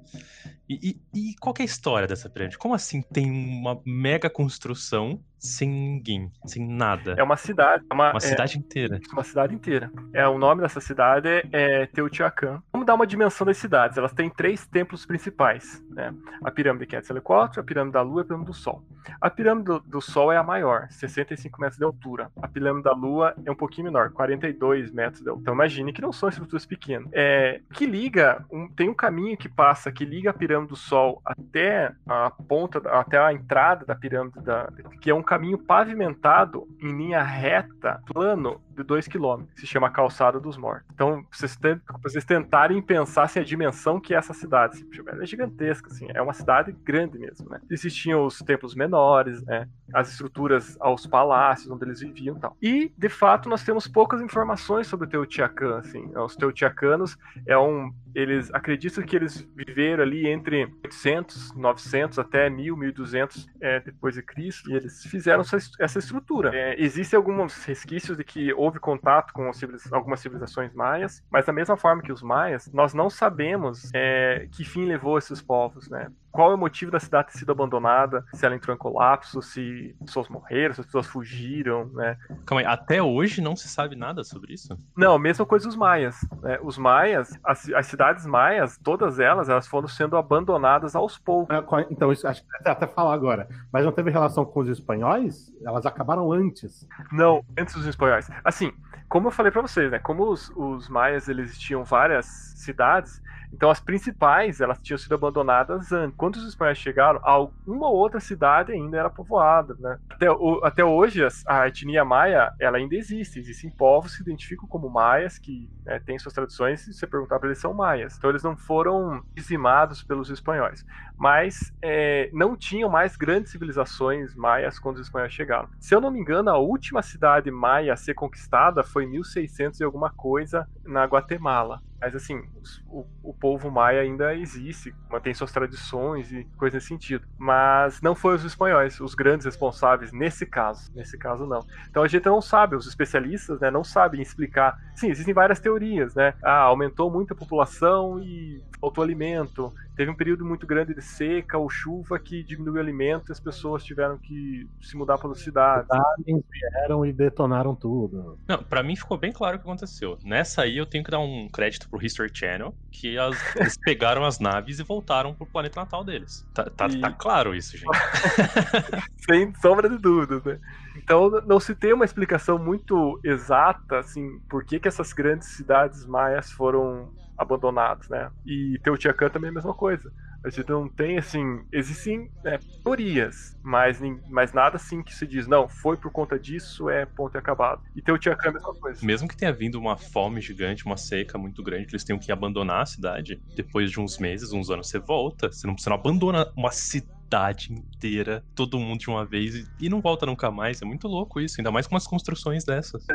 E, e, e, qual é a história dessa pirâmide? Como assim tem uma mega construção sem ninguém, sem nada? É uma cidade. É uma, uma é, cidade inteira. Uma cidade inteira. É, o nome dessa cidade é, é Teotihuacan. Vamos dar uma dimensão das cidades. Elas têm três templos principais. Né? A pirâmide de Quetzalcoatl, a pirâmide da Lua e a pirâmide do Sol. A pirâmide do, do, Sol é a maior, 65 metros de altura. A pirâmide da Lua é um pouquinho menor, 42 metros de altura. Então imagine que não são estruturas pequenas. É, que liga, um, tem um caminho que passa, que liga a pirâmide do Sol até a ponta, até a entrada da pirâmide da, que é um caminho pavimentado em linha reta, plano, de 2 km, se chama Calçada dos Mortos. Então, vocês, vocês tentarem pensar assim, a dimensão que é essa cidade. Assim, ela é gigantesca, assim, é uma cidade grande mesmo, né? Existiam os templos menores, né? As estruturas aos palácios onde eles viviam e tal. E, de fato, nós temos poucas informações sobre o Teotihuacan, assim. Os Teotihuacanos é um... Eles acreditam que eles viveram ali entre 800, 900 até 1000, 1200 é, depois de Cristo, e eles fizeram essa, essa estrutura. É, existem alguns resquícios de que houve contato com algumas civilizações maias, mas da mesma forma que os maias, nós não sabemos é, que fim levou esses povos, né? Qual é o motivo da cidade ter sido abandonada, se ela entrou em colapso, se pessoas morreram, se as pessoas fugiram, né? Calma aí, até hoje não se sabe nada sobre isso? Não, mesma coisa os maias. Né? Os maias, as, as, cidades maias, todas elas, elas foram sendo abandonadas aos poucos. É, então, isso acho que até falar agora, mas não teve relação com os espanhóis? Elas acabaram antes? Não, antes dos espanhóis. Assim, como eu falei para vocês, né? Como os, os maias, eles tinham várias cidades, então as principais, elas tinham sido abandonadas antes. Quando os espanhóis chegaram, alguma outra cidade ainda era povoada, né? Até, o, até hoje, a etnia maia, ela ainda existe. Existem povos que se identificam como maias, que né, têm suas tradições, se você perguntar para eles, são maias. Então eles não foram dizimados pelos espanhóis. Mas é, não tinham mais grandes civilizações maias quando os espanhóis chegaram. Se eu não me engano, a última cidade maia a ser conquistada foi em 1600 e alguma coisa na Guatemala. Mas assim, o, o povo maia ainda existe, mantém suas tradições e coisas nesse sentido. Mas não foi os espanhóis os grandes responsáveis nesse caso. Nesse caso, não. Então a gente não sabe, os especialistas né, não sabem explicar. Sim, existem várias teorias, né? Ah, aumentou muito a população e faltou alimento. Teve um período muito grande de seca ou chuva que diminuiu o alimento e as pessoas tiveram que se mudar para as cidades. Os vieram e detonaram tudo. Não, para mim ficou bem claro o que aconteceu. Nessa aí eu tenho que dar um crédito pro History Channel, que as, eles pegaram as naves e voltaram pro planeta natal deles. Tá, tá, e... tá claro isso, gente. Sem sombra de dúvidas, né? Então não se tem uma explicação muito exata, assim, por que, que essas grandes cidades maias foram abandonadas, né? E Teotihuacan também é a mesma coisa. A gente não tem, assim, existem é, teorias, mas, mas nada assim que se diz, não, foi por conta disso, é ponto e acabado. E Teotihuacan é a mesma coisa. Mesmo que tenha vindo uma fome gigante, uma seca muito grande, que eles tenham que abandonar a cidade, depois de uns meses, uns anos, você volta, você não, você não abandona uma cidade cidade inteira, todo mundo de uma vez e, não volta nunca mais. É muito louco isso, ainda mais com umas construções dessas.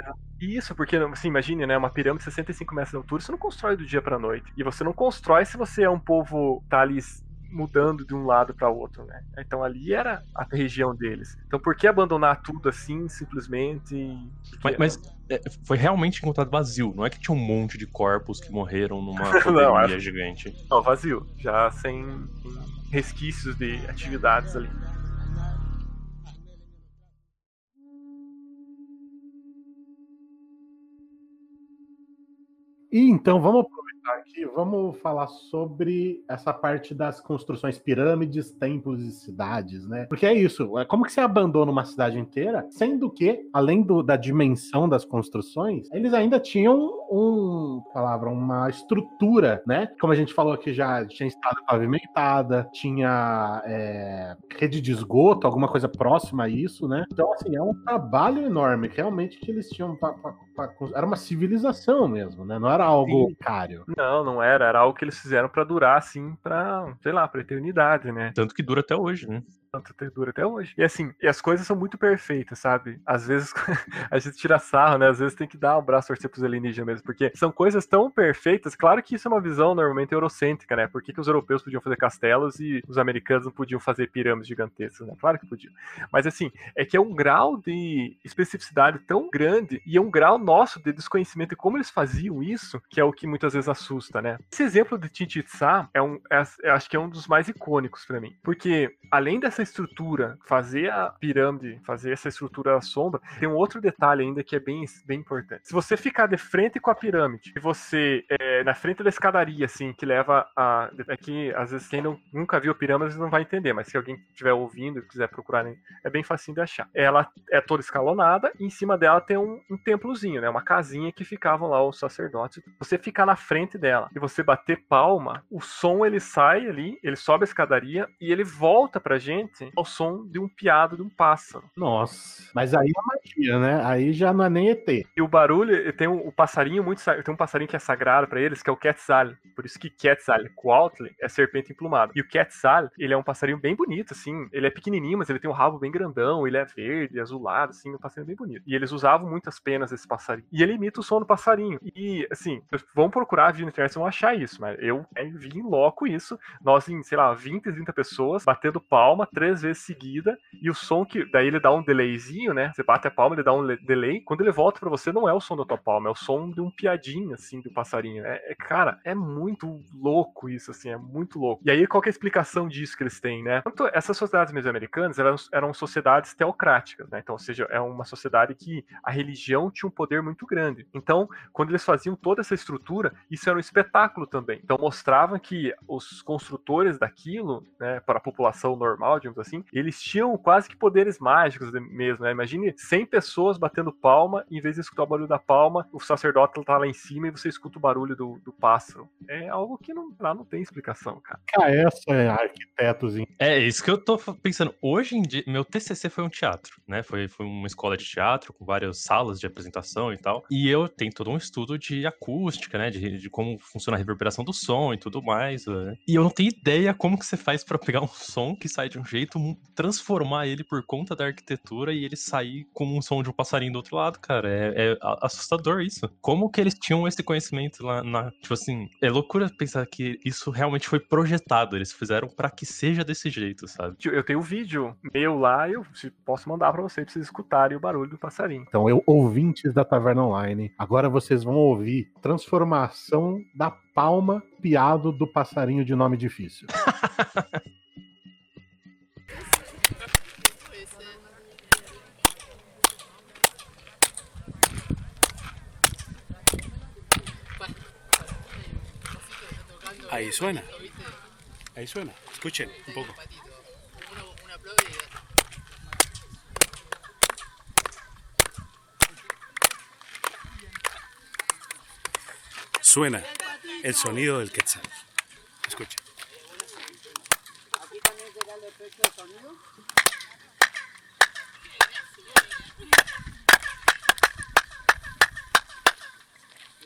Isso, porque, assim, imagine, né, uma pirâmide de 65 metros de altura, você não constrói do dia pra noite. E você não constrói se você é um povo tá ali mudando de um lado para outro, né? Então ali era a região deles. Então por que abandonar tudo assim, simplesmente? Mas, mas é, foi realmente encontrado vazio, não é que tinha um monte de corpos que morreram numa pandemia gigante. Não, vazio, já sem resquícios de atividades ali. E então vamos voltar aqui, vamos falar sobre essa parte das construções, pirâmides, templos e cidades, né? Porque é isso, é como que você abandona uma cidade inteira, sendo que, além do, da dimensão das construções, eles ainda tinham um, palavra, uma estrutura, né? Como a gente falou aqui já, tinha estrada pavimentada, tinha é, rede de esgoto, alguma coisa próxima a isso, né? Então, assim, é um trabalho enorme, realmente, que eles tinham pra, era uma civilização mesmo, né? Não era algo Sim. cário. Não, não era. Era algo que eles fizeram para durar, assim, pra, sei lá, pra eternidade, né? Tanto que dura até hoje, né? Tanto dura até hoje. E assim, e as coisas são muito perfeitas, sabe? Às vezes a gente tira sarro, né? Às vezes tem que dar um braço torcer pros alienígenas mesmo, porque são coisas tão perfeitas. Claro que isso é uma visão normalmente eurocêntrica, né? Por que, que os europeus podiam fazer castelos e os americanos não podiam fazer pirâmides gigantescas, né? Claro que podiam. Mas assim, é que é um grau de especificidade tão grande e é um grau nosso de desconhecimento de como eles faziam isso, que é o que muitas vezes assusta, né? Esse exemplo de Chichen Itza é um, é, acho que é um dos mais icônicos para mim, porque além dessa estrutura, fazer a pirâmide, fazer essa estrutura da sombra, tem um outro detalhe ainda que é bem, bem importante. Se você ficar de frente com a pirâmide e você é, na frente da escadaria, assim, que leva a. É às vezes, quem não, nunca viu pirâmide não vai entender, mas se alguém estiver ouvindo e quiser procurar, é bem facinho de achar. Ela é toda escalonada e em cima dela tem um, um templozinho, né? Uma casinha que ficavam lá os sacerdotes. Você ficar na frente dela e você bater palma, o som ele sai ali, ele sobe a escadaria e ele volta pra gente ao som de um piado de um pássaro. Nossa, mas aí é magia, né? Aí já não é nem ET. E o barulho, tem um, um passarinho muito. Tem um passarinho que é sagrado para eles, que é o Quetzal. Por isso que Quetzal, Coatl, é serpente emplumada. E o Quetzal, ele é um passarinho bem bonito, assim. Ele é pequenininho, mas ele tem um rabo bem grandão, ele é verde, azulado, assim, um passarinho bem bonito. E eles usavam muitas penas desse passarinho. E ele imita o som do passarinho. E, assim, vão procurar vir na internet, vão achar isso, mas eu é, vi em loco isso. Nós, em, sei lá, 20, 30 pessoas, batendo palma três vezes seguida, e o som que. Daí ele dá um delayzinho, né? Você bate a palma, ele dá um delay. Quando ele volta para você, não é o som da tua palma, é o som de um piadinho, assim, do passarinho. É, é, cara, é muito louco isso, assim, é muito louco. E aí, qual é a explicação disso que eles têm, né? Tanto essas sociedades mesoamericanas eram, eram sociedades teocráticas, né? Então, ou seja, é uma sociedade que a religião tinha um poder muito grande. Então, quando eles faziam toda essa estrutura, isso era um espetáculo também. Então, mostravam que os construtores daquilo, né, para a população normal, digamos assim, eles tinham quase que poderes mágicos mesmo, né? Imagine 100 pessoas batendo palma, em vez de escutar o barulho da palma, o sacerdote tá lá em cima e você escuta o barulho do, do pássaro. É algo que não, lá não tem explicação, cara. Ah, essa é arquitetos. É isso que eu tô pensando. Hoje em dia, meu TCC foi um teatro, né? Foi, foi uma escola de teatro com várias salas de apresentação e tal. E eu tenho todo um estudo de acústica, né? De, de como funciona a reverberação do som e tudo mais. Né? E eu não tenho ideia como que você faz para pegar um som que sai de um jeito, transformar ele por conta da arquitetura e ele sair com um som de um passarinho do outro lado, cara. É, é assustador isso. Como que eles tinham esse conhecimento lá na. Tipo assim, é loucura pensar que isso realmente foi projetado. Eles fizeram para que seja desse jeito, sabe? Eu tenho um vídeo meu lá, eu posso mandar para vocês pra vocês escutarem o barulho do passarinho. Então, eu, ouvintes da Taverna Online, agora vocês vão ouvir transformação da palma piado do passarinho de nome difícil. Ahí suena. Ahí suena. Escuchen un poco. Suena el sonido del quetzal. Escuchen. Aquí también será el efecto de sonido.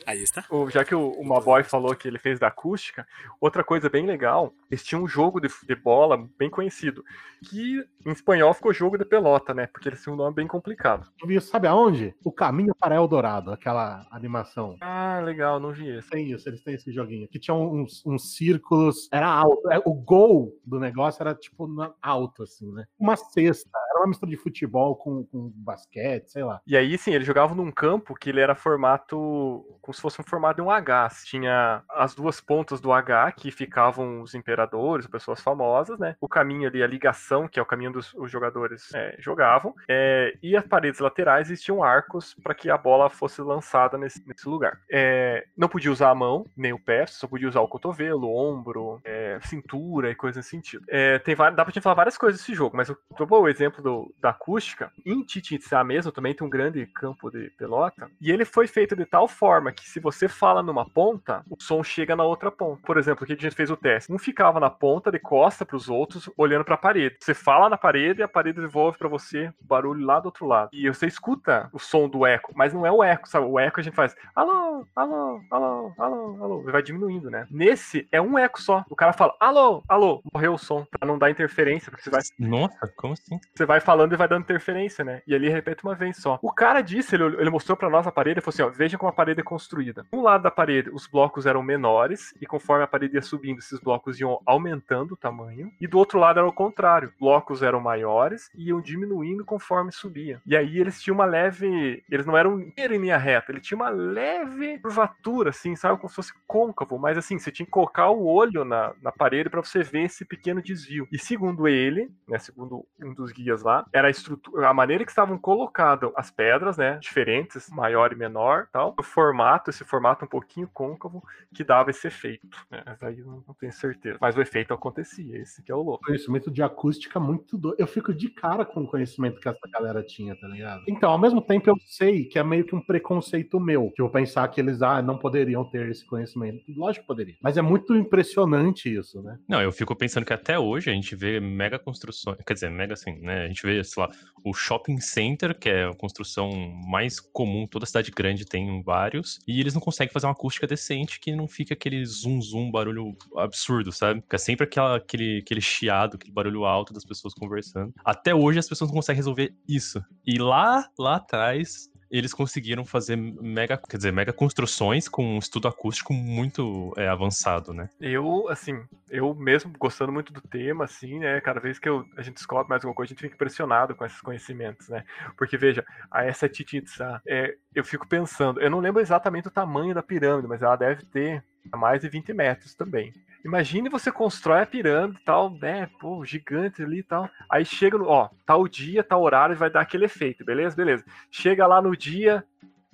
Aí está. O, já que o, o Maboy falou que ele fez da acústica, outra coisa bem legal, eles tinham um jogo de, de, bola bem conhecido, que em espanhol ficou jogo de pelota, né? Porque eles tinham um nome bem complicado. Vi, sabe aonde? O Caminho para Eldorado, aquela animação. Ah, legal, não vi esse. Tem isso, eles têm esse joguinho. Que tinha uns, uns círculos, era alto. É, o gol do negócio era tipo alto, assim, né? Uma cesta, era uma mistura de futebol com, com basquete, sei lá. E aí, sim, eles jogavam num campo que ele era formato, como se fosse um de um H. Tinha as duas pontas do H, que ficavam os imperadores, pessoas famosas, né? O caminho ali, a ligação, que é o caminho dos os jogadores é, jogavam, é, e as paredes laterais existiam arcos para que a bola fosse lançada nesse, nesse lugar. É, não podia usar a mão, nem o pé, só podia usar o cotovelo, o ombro, é, cintura e coisas nesse sentido. É, tem, dá pra gente falar várias coisas desse jogo, mas eu tô o exemplo do, da acústica. Em Itza mesmo também tem um grande campo de pelota, e ele foi feito de tal forma que se você fala numa ponta, o som chega na outra ponta. Por exemplo, aqui a gente fez o teste. Um ficava na ponta de costa para os outros, olhando para a parede. Você fala na parede e a parede devolve para você o barulho lá do outro lado. E você escuta o som do eco, mas não é o eco, sabe? O eco a gente faz alô, alô, alô, alô, alô, vai diminuindo, né? Nesse é um eco só. O cara fala alô, alô, morreu o som, para não dar interferência, porque você vai. Nossa, como assim? Você vai falando e vai dando interferência, né? E ali repete uma vez só. O cara disse, ele, ele mostrou para nós a parede e falou assim: ó, veja como a parede é construída. Um lado da parede, os blocos eram menores, e conforme a parede ia subindo, esses blocos iam aumentando o tamanho. E do outro lado era o contrário. Blocos eram maiores e iam diminuindo conforme subia. E aí eles tinham uma leve. Eles não eram em linha reta, ele tinha uma leve curvatura, assim, sabe? Como se fosse côncavo. Mas assim, você tinha que colocar o olho na, na parede para você ver esse pequeno desvio. E segundo ele, né, segundo um dos guias lá, era a estrutura, a maneira que estavam colocadas as pedras, né? Diferentes, maior e menor tal. O formato, esse formato um pouquinho côncavo, que dava esse efeito. Né? Mas aí eu não tenho certeza. Mas o efeito acontecia, esse que é o louco. Conhecimento de acústica muito doido. Eu fico de cara com o conhecimento que essa galera tinha, tá ligado? Então, ao mesmo tempo, eu sei que é meio que um preconceito meu. Que eu pensar que eles ah, não poderiam ter esse conhecimento. Lógico que poderia. Mas é muito impressionante isso, né? Não, eu fico pensando que até hoje a gente vê mega construções. Quer dizer, mega assim, né? A gente vê, sei lá, o shopping center, que é a construção mais comum, toda cidade grande tem vários. E eles não conseguem fazer uma acústica decente que não fica aquele zum zum barulho absurdo, sabe? Fica sempre aquela, aquele, aquele chiado, aquele barulho alto das pessoas conversando. Até hoje as pessoas não conseguem resolver isso. E lá, lá atrás, eles conseguiram fazer mega, quer dizer, mega construções com um estudo acústico muito é, avançado, né? Eu, assim, eu mesmo gostando muito do tema, assim, né, cada vez que eu, a gente descobre mais alguma coisa, a gente fica impressionado com esses conhecimentos, né? Porque, veja, a essa Chichen Itza, é, eu fico pensando, eu não lembro exatamente o tamanho da pirâmide, mas ela deve ter mais de 20 metros também. Imagine você constrói a pirâmide e tal, né? Pô, gigante ali e tal. Aí chega no, ó, tal dia, tal horário, vai dar aquele efeito, beleza? Beleza. Chega lá no dia,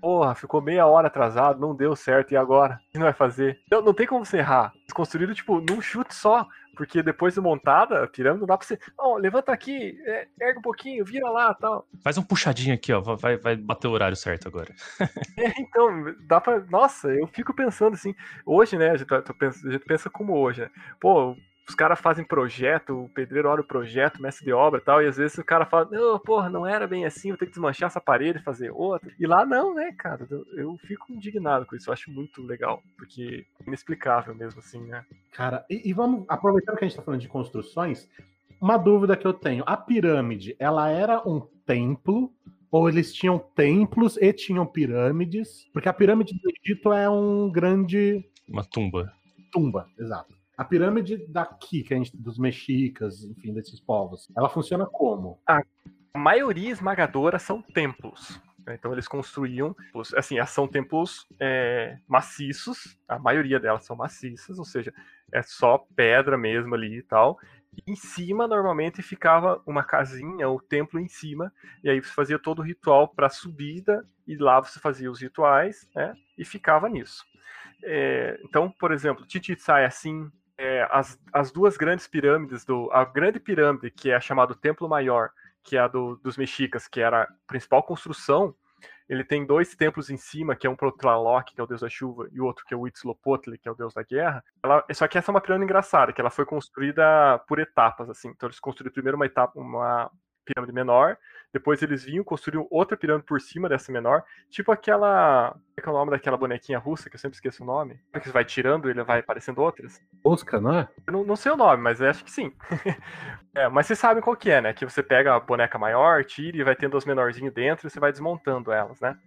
porra, ficou meia hora atrasado, não deu certo, e agora? O que não vai fazer? Não, não tem como você errar. Construído, tipo, num chute só. Porque depois de montada, a pirâmide não dá pra você. Não, levanta aqui, é, erga um pouquinho, vira lá tal. Faz um puxadinho aqui, ó. Vai, vai bater o horário certo agora. é, então, dá pra. Nossa, eu fico pensando assim. Hoje, né? A gente, tá, a gente pensa como hoje, né? Pô, os caras fazem projeto, o pedreiro olha o projeto, mestre de obra e tal, e às vezes o cara fala, não, porra, não era bem assim, vou ter que desmanchar essa parede e fazer outra. E lá não, né, cara? Eu, eu fico indignado com isso, eu acho muito legal, porque é inexplicável mesmo assim, né? Cara, e, e vamos, aproveitando que a gente tá falando de construções, uma dúvida que eu tenho, a pirâmide, ela era um templo ou eles tinham templos e tinham pirâmides? Porque a pirâmide do Egito é um grande. Uma tumba. Tumba, exato. A pirâmide daqui, que a gente, dos mexicas, enfim, desses povos, ela funciona como? A maioria esmagadora são templos. Né? Então eles construíam, assim, são templos é, maciços, a maioria delas são maciças, ou seja, é só pedra mesmo ali e tal. E em cima, normalmente, ficava uma casinha, o templo em cima, e aí você fazia todo o ritual para subida, e lá você fazia os rituais, né? E ficava nisso. É, então, por exemplo, Tititsá é assim, é, as, as duas grandes pirâmides do a grande pirâmide que é chamado Templo Maior que é a do, dos mexicas que era a principal construção ele tem dois templos em cima, que é um para o Tlaloc, que é o deus da chuva, e o outro que é o Huitzilopochtli, que é o deus da guerra. Ela, só que essa é uma pirâmide engraçada, que ela foi construída por etapas, assim. Então eles construíram primeiro uma etapa, uma pirâmide menor, depois eles vinham, construíram outra pirâmide por cima dessa menor, tipo aquela. Como é, é o nome daquela bonequinha russa, que eu sempre esqueço o nome? Que você vai tirando e ele vai aparecendo outras? Oscar, não é? Eu não, não sei o nome, mas acho que sim. é, mas vocês sabem qual que é, né? Que você pega a boneca maior, tira e vai tendo as menorzinhas dentro e você vai desmontando elas, né?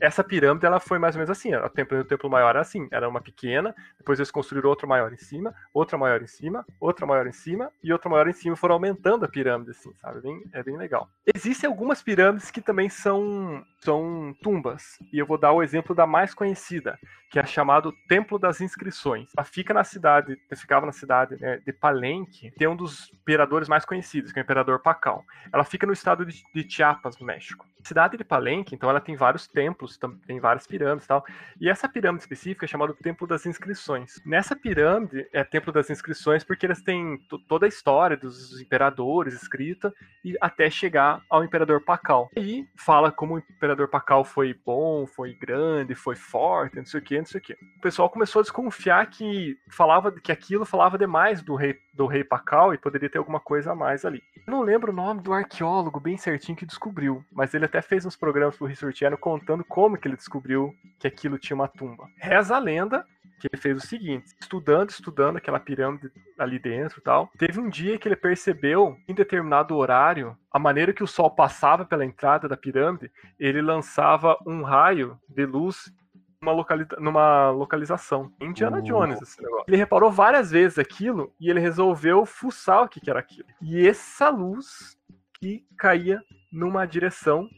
Essa pirâmide ela foi mais ou menos assim. O templo, o templo maior era assim, era uma pequena, depois eles construíram outra maior em cima, outra maior em cima, outra maior em cima e outra maior em cima, foram aumentando a pirâmide assim, sabe? Bem, é bem legal. Existem algumas pirâmides que também são são tumbas, e eu vou dar o exemplo da mais conhecida, que é chamado Templo das Inscrições. Ela fica na cidade, ficava na cidade né, de Palenque, tem um dos imperadores mais conhecidos, que é o imperador Pacal. Ela fica no estado de, de Chiapas, no México cidade de Palenque, então ela tem vários templos, tem várias pirâmides e tal. E essa pirâmide específica é chamada Templo das Inscrições. Nessa pirâmide é Templo das Inscrições porque eles têm toda a história dos imperadores escrita e até chegar ao imperador Pacal. E fala como o imperador Pacal foi bom, foi grande, foi forte, não sei o que, não sei o que. O pessoal começou a desconfiar que falava que aquilo falava demais do rei do rei Pacal e poderia ter alguma coisa a mais ali. Eu não lembro o nome do arqueólogo bem certinho que descobriu, mas ele até fez uns programas pro History Channel contando como que ele descobriu que aquilo tinha uma tumba. Reza a lenda que ele fez o seguinte, estudando, estudando aquela pirâmide ali dentro e tal, teve um dia que ele percebeu, em determinado horário, a maneira que o sol passava pela entrada da pirâmide, ele lançava um raio de luz numa, localiza numa localização. Indiana Jones, esse negócio. Ele reparou várias vezes aquilo e ele resolveu fuçar o que, que era aquilo. E essa luz que caía numa direção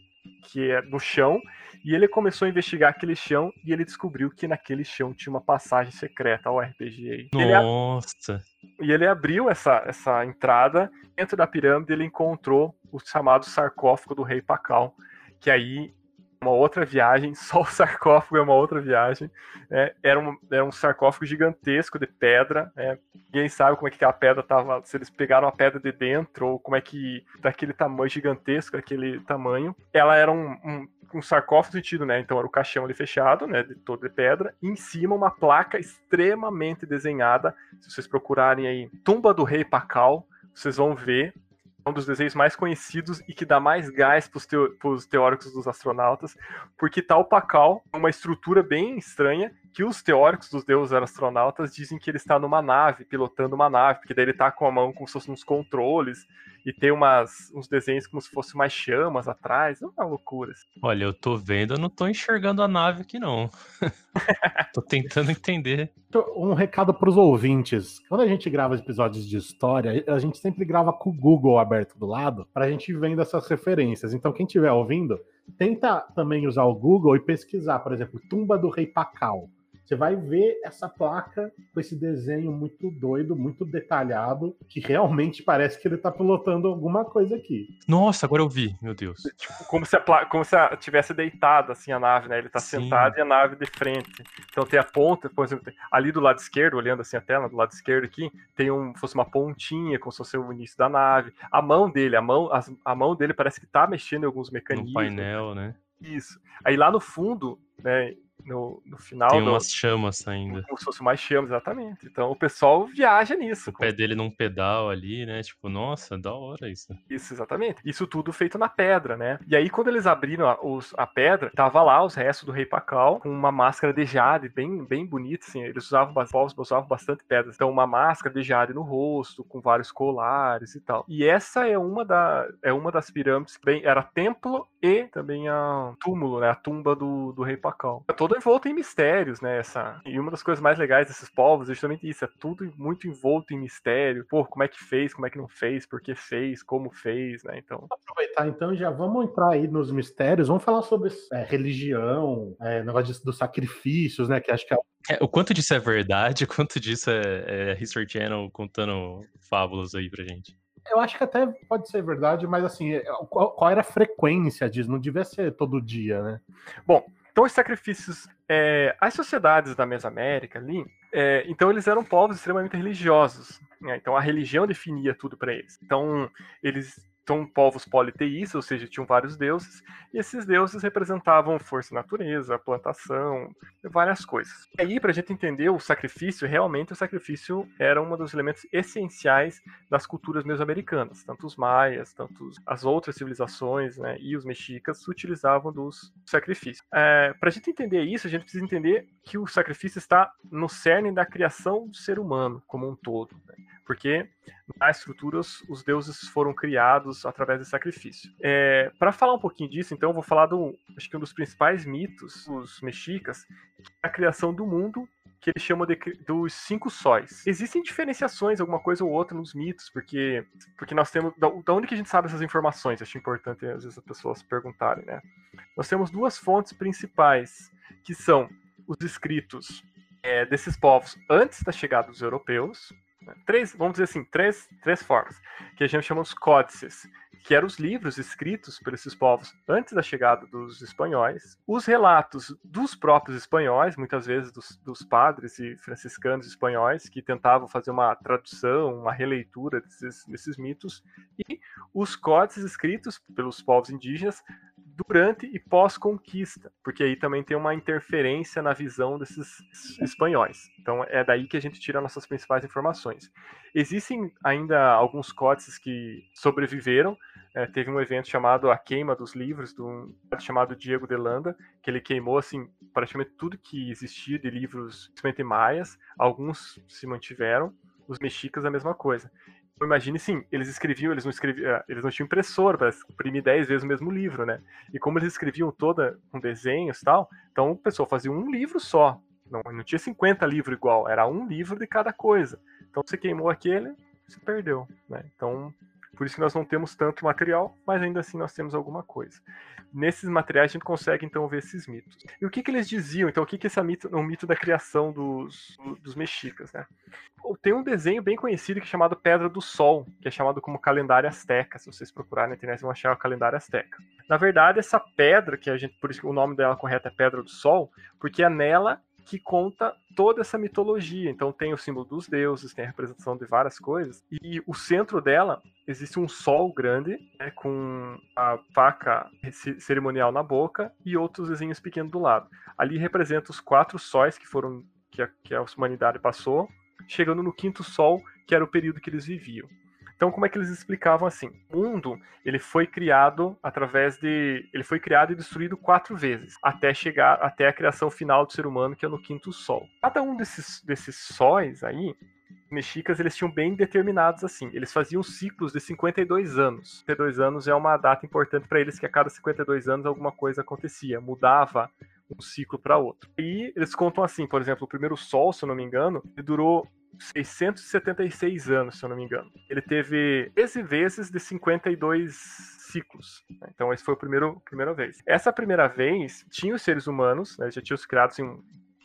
que é no chão, e ele começou a investigar aquele chão e ele descobriu que naquele chão tinha uma passagem secreta ao RPG. Nossa! Ele, e ele abriu essa, essa entrada, dentro da pirâmide ele encontrou o chamado sarcófago do rei Pacal, que aí uma outra viagem, só o sarcófago é uma outra viagem. É, era, um, era um sarcófago gigantesco de pedra. É, ninguém sabe como é que aquela pedra estava, se eles pegaram a pedra de dentro, ou como é que, daquele tamanho gigantesco, aquele tamanho. Ela era um, um, um sarcófago sentido, né? Então era o caixão ali fechado, né? De todo de pedra. E em cima uma placa extremamente desenhada. Se vocês procurarem aí, Tumba do Rei Pacal, vocês vão ver um dos desenhos mais conhecidos e que dá mais gás para os teóricos dos astronautas, porque o Pacal, uma estrutura bem estranha, que os teóricos dos deuses astronautas dizem que ele está numa nave, pilotando uma nave, porque daí ele tá com a mão como se fossem uns controles, e tem umas, uns desenhos como se fossem mais chamas atrás, é uma loucura. Assim. Olha, eu tô vendo, eu não tô enxergando a nave aqui não. tô tentando entender. Um recado pros ouvintes, quando a gente grava episódios de história, a gente sempre grava com o Google aberto do lado, pra gente ir vendo essas referências. Então quem estiver ouvindo, tenta também usar o Google e pesquisar, por exemplo, Tumba do Rei Pacal você vai ver essa placa com esse desenho muito doido, muito detalhado, que realmente parece que ele tá pilotando alguma coisa aqui. Nossa, agora eu vi, meu Deus. Tipo, como se a placa, como se a, tivesse deitado assim a nave, né? Ele tá Sim. sentado e a nave de frente. Então tem a ponta, por exemplo, ali do lado esquerdo, olhando assim a tela, do lado esquerdo aqui, tem um, fosse uma pontinha, como se fosse o início da nave. A mão dele, a mão, a, a mão dele parece que tá mexendo em alguns mecanismos. No painel, né? Isso. Aí lá no fundo, né, no, no final. Tem umas chamas ainda. Como se fosse mais chamas, exatamente. Então o pessoal viaja nisso. O pé dele num pedal ali, né? Tipo, nossa, da hora isso. Isso, exatamente. Isso tudo feito na pedra, né? E aí, quando eles abriram a, os, a pedra, tava lá os restos do rei Pacal com uma máscara de jade bem, bem bonita, assim. Eles usavam, povos usavam bastante pedras. Então, uma máscara de jade no rosto, com vários colares e tal. E essa é uma, da, é uma das pirâmides, bem, era templo e também a túmulo, né? A tumba do, do rei Pacal. É todo envolto em mistérios, né? Essa... E uma das coisas mais legais desses povos é justamente isso, é tudo muito envolto em mistério. Pô, como é que fez, como é que não fez, por que fez, como fez, né? Então. Aproveitar então, já vamos entrar aí nos mistérios, vamos falar sobre é, religião, é, negócio dos sacrifícios, né? Que acho que é é, o quanto disso é verdade, o quanto disso é, é History Channel contando fábulas aí pra gente. Eu acho que até pode ser verdade, mas assim, é, qual, qual, era a frequência disso? Não devia ser todo dia, né? Bom, então os sacrifícios. É, as sociedades da Mesoamérica ali, é, então eles eram povos extremamente religiosos. Né? Então a religião definia tudo para eles. Então eles são povos politeístas, ou seja, tinham vários deuses, e esses deuses representavam força natureza, plantação, várias coisas. E aí, para a gente entender o sacrifício, realmente o sacrifício era um dos elementos essenciais das culturas mesoamericanas. Tanto os maias, tanto as outras civilizações né, e os mexicas utilizavam dos sacrifícios. É, para a gente entender isso, a gente precisa entender que o sacrifício está no cerne da criação do ser humano como um todo. Né? Porque na estrutura os, deuses foram criados através de sacrifício. É, Para falar um pouquinho disso, então, eu vou falar do, acho que um dos principais mitos dos mexicas, é a criação do mundo que eles chamam de, dos cinco sóis. Existem diferenciações, alguma coisa ou outra nos mitos, porque, porque nós temos. Da, da onde que a gente sabe essas informações? Acho importante às vezes as pessoas perguntarem, né? Nós temos duas fontes principais, que são os escritos é, desses povos antes da chegada dos europeus. Três, vamos dizer assim, três, três formas, que a gente chama os códices, que eram os livros escritos por esses povos antes da chegada dos espanhóis, os relatos dos próprios espanhóis, muitas vezes dos, dos, padres e franciscanos espanhóis, que tentavam fazer uma tradução, uma releitura desses, desses mitos, e os códices escritos pelos povos indígenas durante e pós-conquista, porque aí também tem uma interferência na visão desses espanhóis. Então é daí que a gente tira nossas principais informações. Existem ainda alguns códices que sobreviveram. É, teve um evento chamado A Queima dos Livros, de um chamado Diego de Landa, que ele queimou assim praticamente tudo que existia de livros, principalmente maias. Alguns se mantiveram, os mexicas a mesma coisa imagine sim, eles escreviam, eles não escreviam, eh, eles não tinham impressora para imprimir 10 vezes o mesmo livro, né? E como eles escreviam toda com desenhos e tal, então o pessoal fazia um livro só. Não, não tinha 50 livros igual, era um livro de cada coisa. Então você queimou aquele, você perdeu, né? Então por isso que nós não temos tanto material, mas ainda assim nós temos alguma coisa. Nesses materiais a gente consegue então ver esses mitos. E o que, que eles diziam? Então, o que, que esse mito, um mito da criação dos, dos mexicas, né? Tem um desenho bem conhecido que é chamado Pedra do Sol, que é chamado como calendário asteca. Se vocês procurarem na internet, vão achar o calendário asteca. Na verdade, essa pedra, que a gente, por isso que o nome dela correto é Pedra do Sol, porque é nela que conta toda essa mitologia. Então tem o símbolo dos deuses, tem a representação de várias coisas. E o centro dela existe um sol grande, né, com a faca cerimonial na boca e outros desenhos pequenos do lado. Ali representa os quatro sóis que foram que a, que a humanidade passou, chegando no quinto sol, que era o período que eles viviam. Então, como é que eles explicavam assim? O mundo ele foi criado através de, ele foi criado e destruído quatro vezes até chegar até a criação final do ser humano, que é no quinto sol. Cada um desses desses sóis aí mexicas eles tinham bem determinados assim. Eles faziam ciclos de 52 anos. 52 anos é uma data importante para eles que a cada 52 anos alguma coisa acontecia, mudava um ciclo para outro. E eles contam assim, por exemplo, o primeiro sol, se eu não me engano, ele durou 676 anos, se eu não me engano. Ele teve 13 vezes de 52 ciclos. Né? Então, esse foi o primeiro primeira vez. Essa primeira vez tinha os seres humanos, né? já tinham os criados em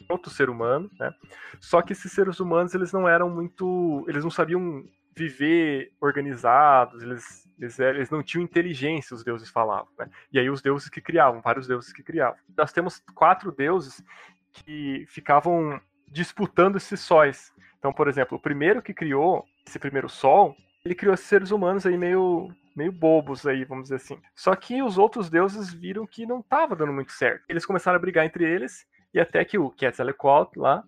outro ser humano, né? Só que esses seres humanos eles não eram muito, eles não sabiam viver organizados, eles, eles, eles não tinham inteligência, os deuses falavam, né? E aí os deuses que criavam, vários deuses que criavam. Nós temos quatro deuses que ficavam disputando esses sóis. Então, por exemplo, o primeiro que criou esse primeiro sol, ele criou esses seres humanos aí meio meio bobos aí, vamos dizer assim. Só que os outros deuses viram que não estava dando muito certo. Eles começaram a brigar entre eles e até que o Quetzalcoatl lá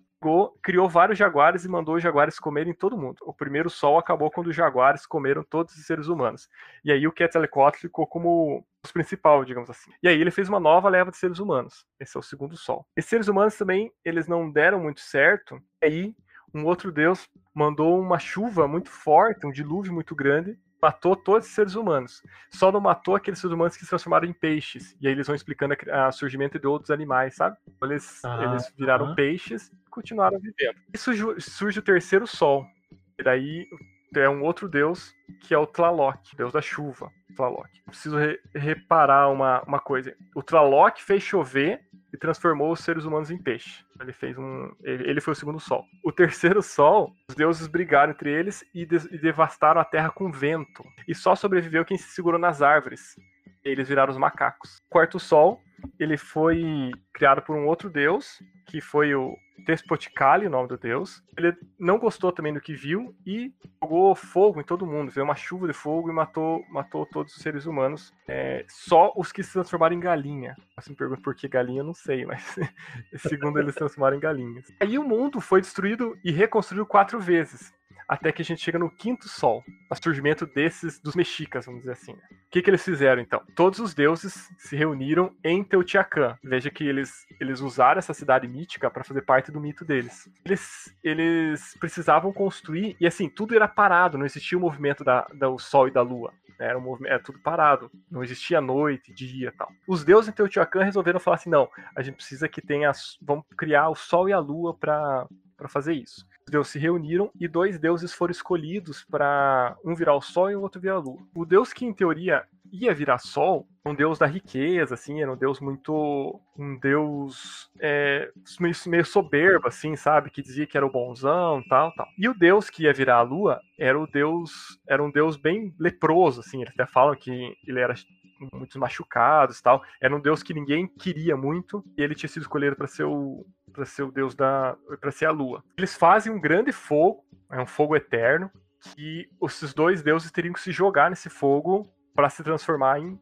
criou vários jaguares e mandou os jaguares comerem todo mundo. O primeiro sol acabou quando os jaguares comeram todos os seres humanos. E aí o Quetzalcoatl ficou como o principal, digamos assim. E aí ele fez uma nova leva de seres humanos. Esse é o segundo sol. Esses seres humanos também, eles não deram muito certo. E aí um outro deus mandou uma chuva muito forte, um dilúvio muito grande, matou todos os seres humanos. Só não matou aqueles seres humanos que se transformaram em peixes. E aí eles vão explicando o surgimento de outros animais, sabe? Então, eles, ah, eles viraram ah. peixes e continuaram vivendo. E surge, surge o terceiro sol. E daí é um outro deus que é o Tlaloc, deus da chuva. Tlaloc. Preciso re reparar uma, uma coisa. O Tlaloc fez chover e transformou os seres humanos em peixe. Ele fez um. Ele foi o segundo sol. O terceiro sol, os deuses brigaram entre eles e, de e devastaram a terra com vento. E só sobreviveu quem se segurou nas árvores. Eles viraram os macacos. Quarto sol, ele foi criado por um outro deus, que foi o Despoticali, o nome do deus. Ele não gostou também do que viu e jogou fogo em todo mundo. Veio uma chuva de fogo e matou, matou todos os seres humanos. É, só os que se transformaram em galinha. Me pergunta por que galinha, não sei, mas segundo eles se transformaram em galinhas. Aí o mundo foi destruído e reconstruído quatro vezes. Até que a gente chega no quinto sol, o surgimento desses, dos mexicas, vamos dizer assim. Né? O que, que eles fizeram então? Todos os deuses se reuniram em Teotihuacan. Veja que eles, eles usaram essa cidade mítica para fazer parte do mito deles. Eles, eles precisavam construir, e assim, tudo era parado, não existia o movimento da, do sol e da lua. Era, um era tudo parado. Não existia noite, dia tal. Os deuses em Teotihuacan resolveram falar assim: não, a gente precisa que tenha. Vamos criar o sol e a lua para fazer isso. Deuses se reuniram e dois deuses foram escolhidos para um virar o sol e o outro virar a lua. O deus que, em teoria, ia virar sol, um deus da riqueza, assim, era um deus muito. um deus é, meio, soberbo, assim, sabe? Que dizia que era o bonzão tal, tal. E o deus que ia virar a lua era o deus. era um deus bem leproso, assim. Eles até falam que ele era muitos machucados tal. Era um deus que ninguém queria muito e ele tinha sido escolhido para ser o para ser o deus da para ser a lua. Eles fazem um grande fogo, é um fogo eterno que esses dois deuses teriam que se jogar nesse fogo para se transformar em,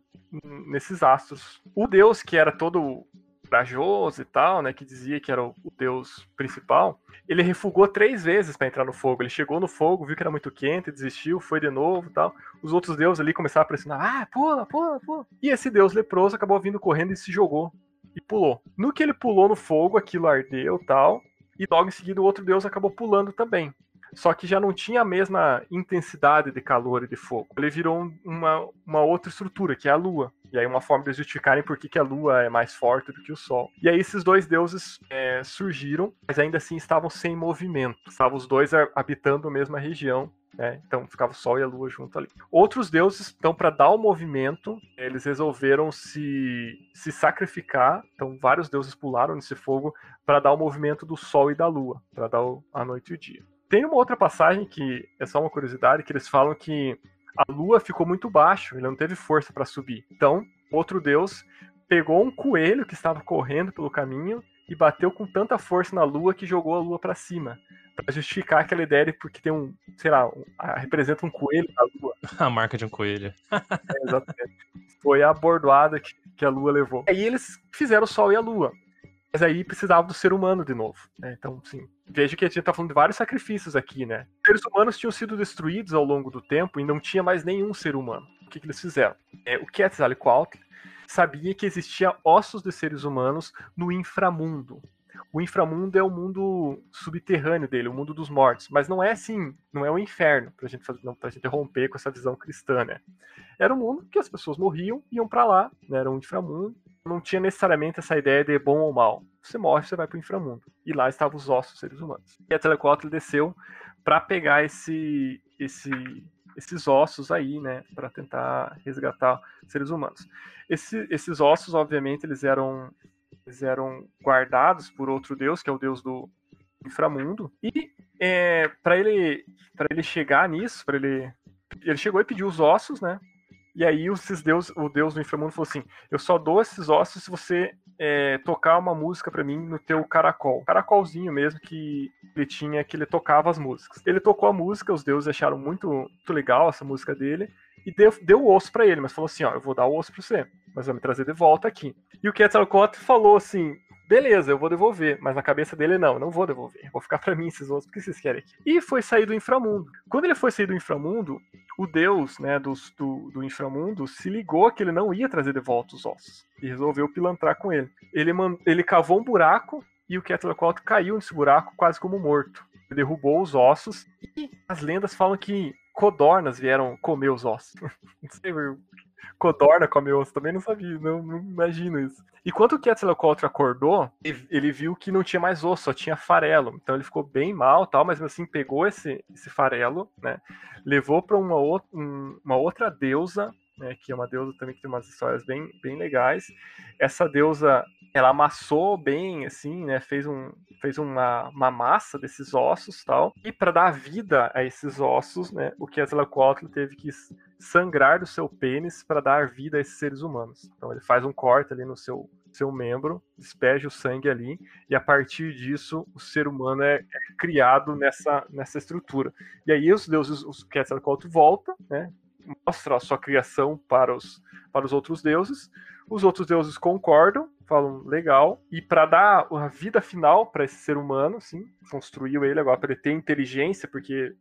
nesses astros. O deus que era todo corajoso e tal, né, que dizia que era o, o deus principal, ele refugou três vezes para entrar no fogo. Ele chegou no fogo, viu que era muito quente, desistiu, foi de novo, tal. Os outros deuses ali começaram a pressionar, ah, pula, pula, pula. E esse deus leproso acabou vindo correndo e se jogou e pulou. No que ele pulou no fogo, aquilo ardeu, tal. E logo em seguida o outro deus acabou pulando também só que já não tinha a mesma intensidade de calor e de fogo. Ele virou uma, uma outra estrutura, que é a Lua. E aí uma forma de justificarem por que, que a Lua é mais forte do que o Sol. E aí esses dois deuses é, surgiram, mas ainda assim estavam sem movimento. Estavam os dois habitando a mesma região é, então ficava o Sol e a Lua junto ali. Outros deuses, então, para dar o movimento, eles resolveram se, se sacrificar. Então, vários deuses pularam nesse fogo para dar o movimento do Sol e da Lua, para dar o, a noite e o dia. Tem uma outra passagem que é só uma curiosidade, que eles falam que a lua ficou muito baixo, ele não teve força para subir. Então, outro deus pegou um coelho que estava correndo pelo caminho e bateu com tanta força na lua que jogou a lua para cima. Para justificar aquela ideia de porque tem um, sei lá, um, representa um coelho na lua. A marca de um coelho. É, exatamente. Foi a bordoada que, que a lua levou. Aí eles fizeram o sol e a lua. Mas aí precisava do ser humano de novo. Né? Então, sim, veja que a gente está falando de vários sacrifícios aqui, né? Seres humanos tinham sido destruídos ao longo do tempo e não tinha mais nenhum ser humano. O que, que eles fizeram? É, o Quetzalcoatl sabia que existia ossos de seres humanos no inframundo. O inframundo é o mundo subterrâneo dele, o mundo dos mortos. Mas não é assim, não é o inferno, pra gente, fazer, não, pra gente romper com essa visão cristã, né? Era um mundo que as pessoas morriam, iam para lá, né? era um inframundo, não tinha necessariamente essa ideia de bom ou mal. Você morre, você vai para o inframundo. E lá estavam os ossos seres humanos. E a Telecótl desceu para pegar esse, esse, esses ossos aí, né, para tentar resgatar seres humanos. Esse, esses ossos, obviamente, eles eram, eles eram guardados por outro deus, que é o deus do inframundo. E é, para ele, para ele chegar nisso, para ele, ele chegou e pediu os ossos, né? E aí esses deus, o deus do inframundo falou assim: Eu só dou esses ossos se você é, tocar uma música para mim no teu caracol. Caracolzinho mesmo que ele tinha, que ele tocava as músicas. Ele tocou a música, os deuses acharam muito, muito legal essa música dele e deu, deu o osso para ele, mas falou assim: Ó, eu vou dar o osso para você, mas vai me trazer de volta aqui. E o Quetzalcoatl falou assim: beleza, eu vou devolver. Mas na cabeça dele, não, não vou devolver. Vou ficar para mim esses ossos, porque vocês querem aqui. E foi sair do inframundo. Quando ele foi sair do inframundo, o deus né, do, do, do inframundo se ligou que ele não ia trazer de volta os ossos. E resolveu pilantrar com ele. Ele, ele cavou um buraco e o Quetzalcoatl caiu nesse buraco quase como morto. Derrubou os ossos e as lendas falam que codornas vieram comer os ossos. não sei codorna come osso, também não sabia, não, não imagino isso. E quando o Quetzalcoatl acordou, ele viu que não tinha mais osso, só tinha farelo. Então ele ficou bem mal, tal, mas assim pegou esse, esse farelo, né, levou para uma, uma outra deusa, né, que é uma deusa também que tem umas histórias bem, bem legais. Essa deusa, ela amassou bem, assim, né, fez, um, fez uma, uma massa desses ossos, tal. E para dar vida a esses ossos, né, o Quetzalcoatl teve que sangrar do seu pênis para dar vida a esses seres humanos. Então ele faz um corte ali no seu seu membro, despeja o sangue ali, e a partir disso o ser humano é, é criado nessa, nessa estrutura. E aí os deuses, os Quetzalcoatl volta, né, mostra a sua criação para os, para os outros deuses, os outros deuses concordam, falam legal, e para dar a vida final para esse ser humano, sim, construiu ele agora para ele ter inteligência, porque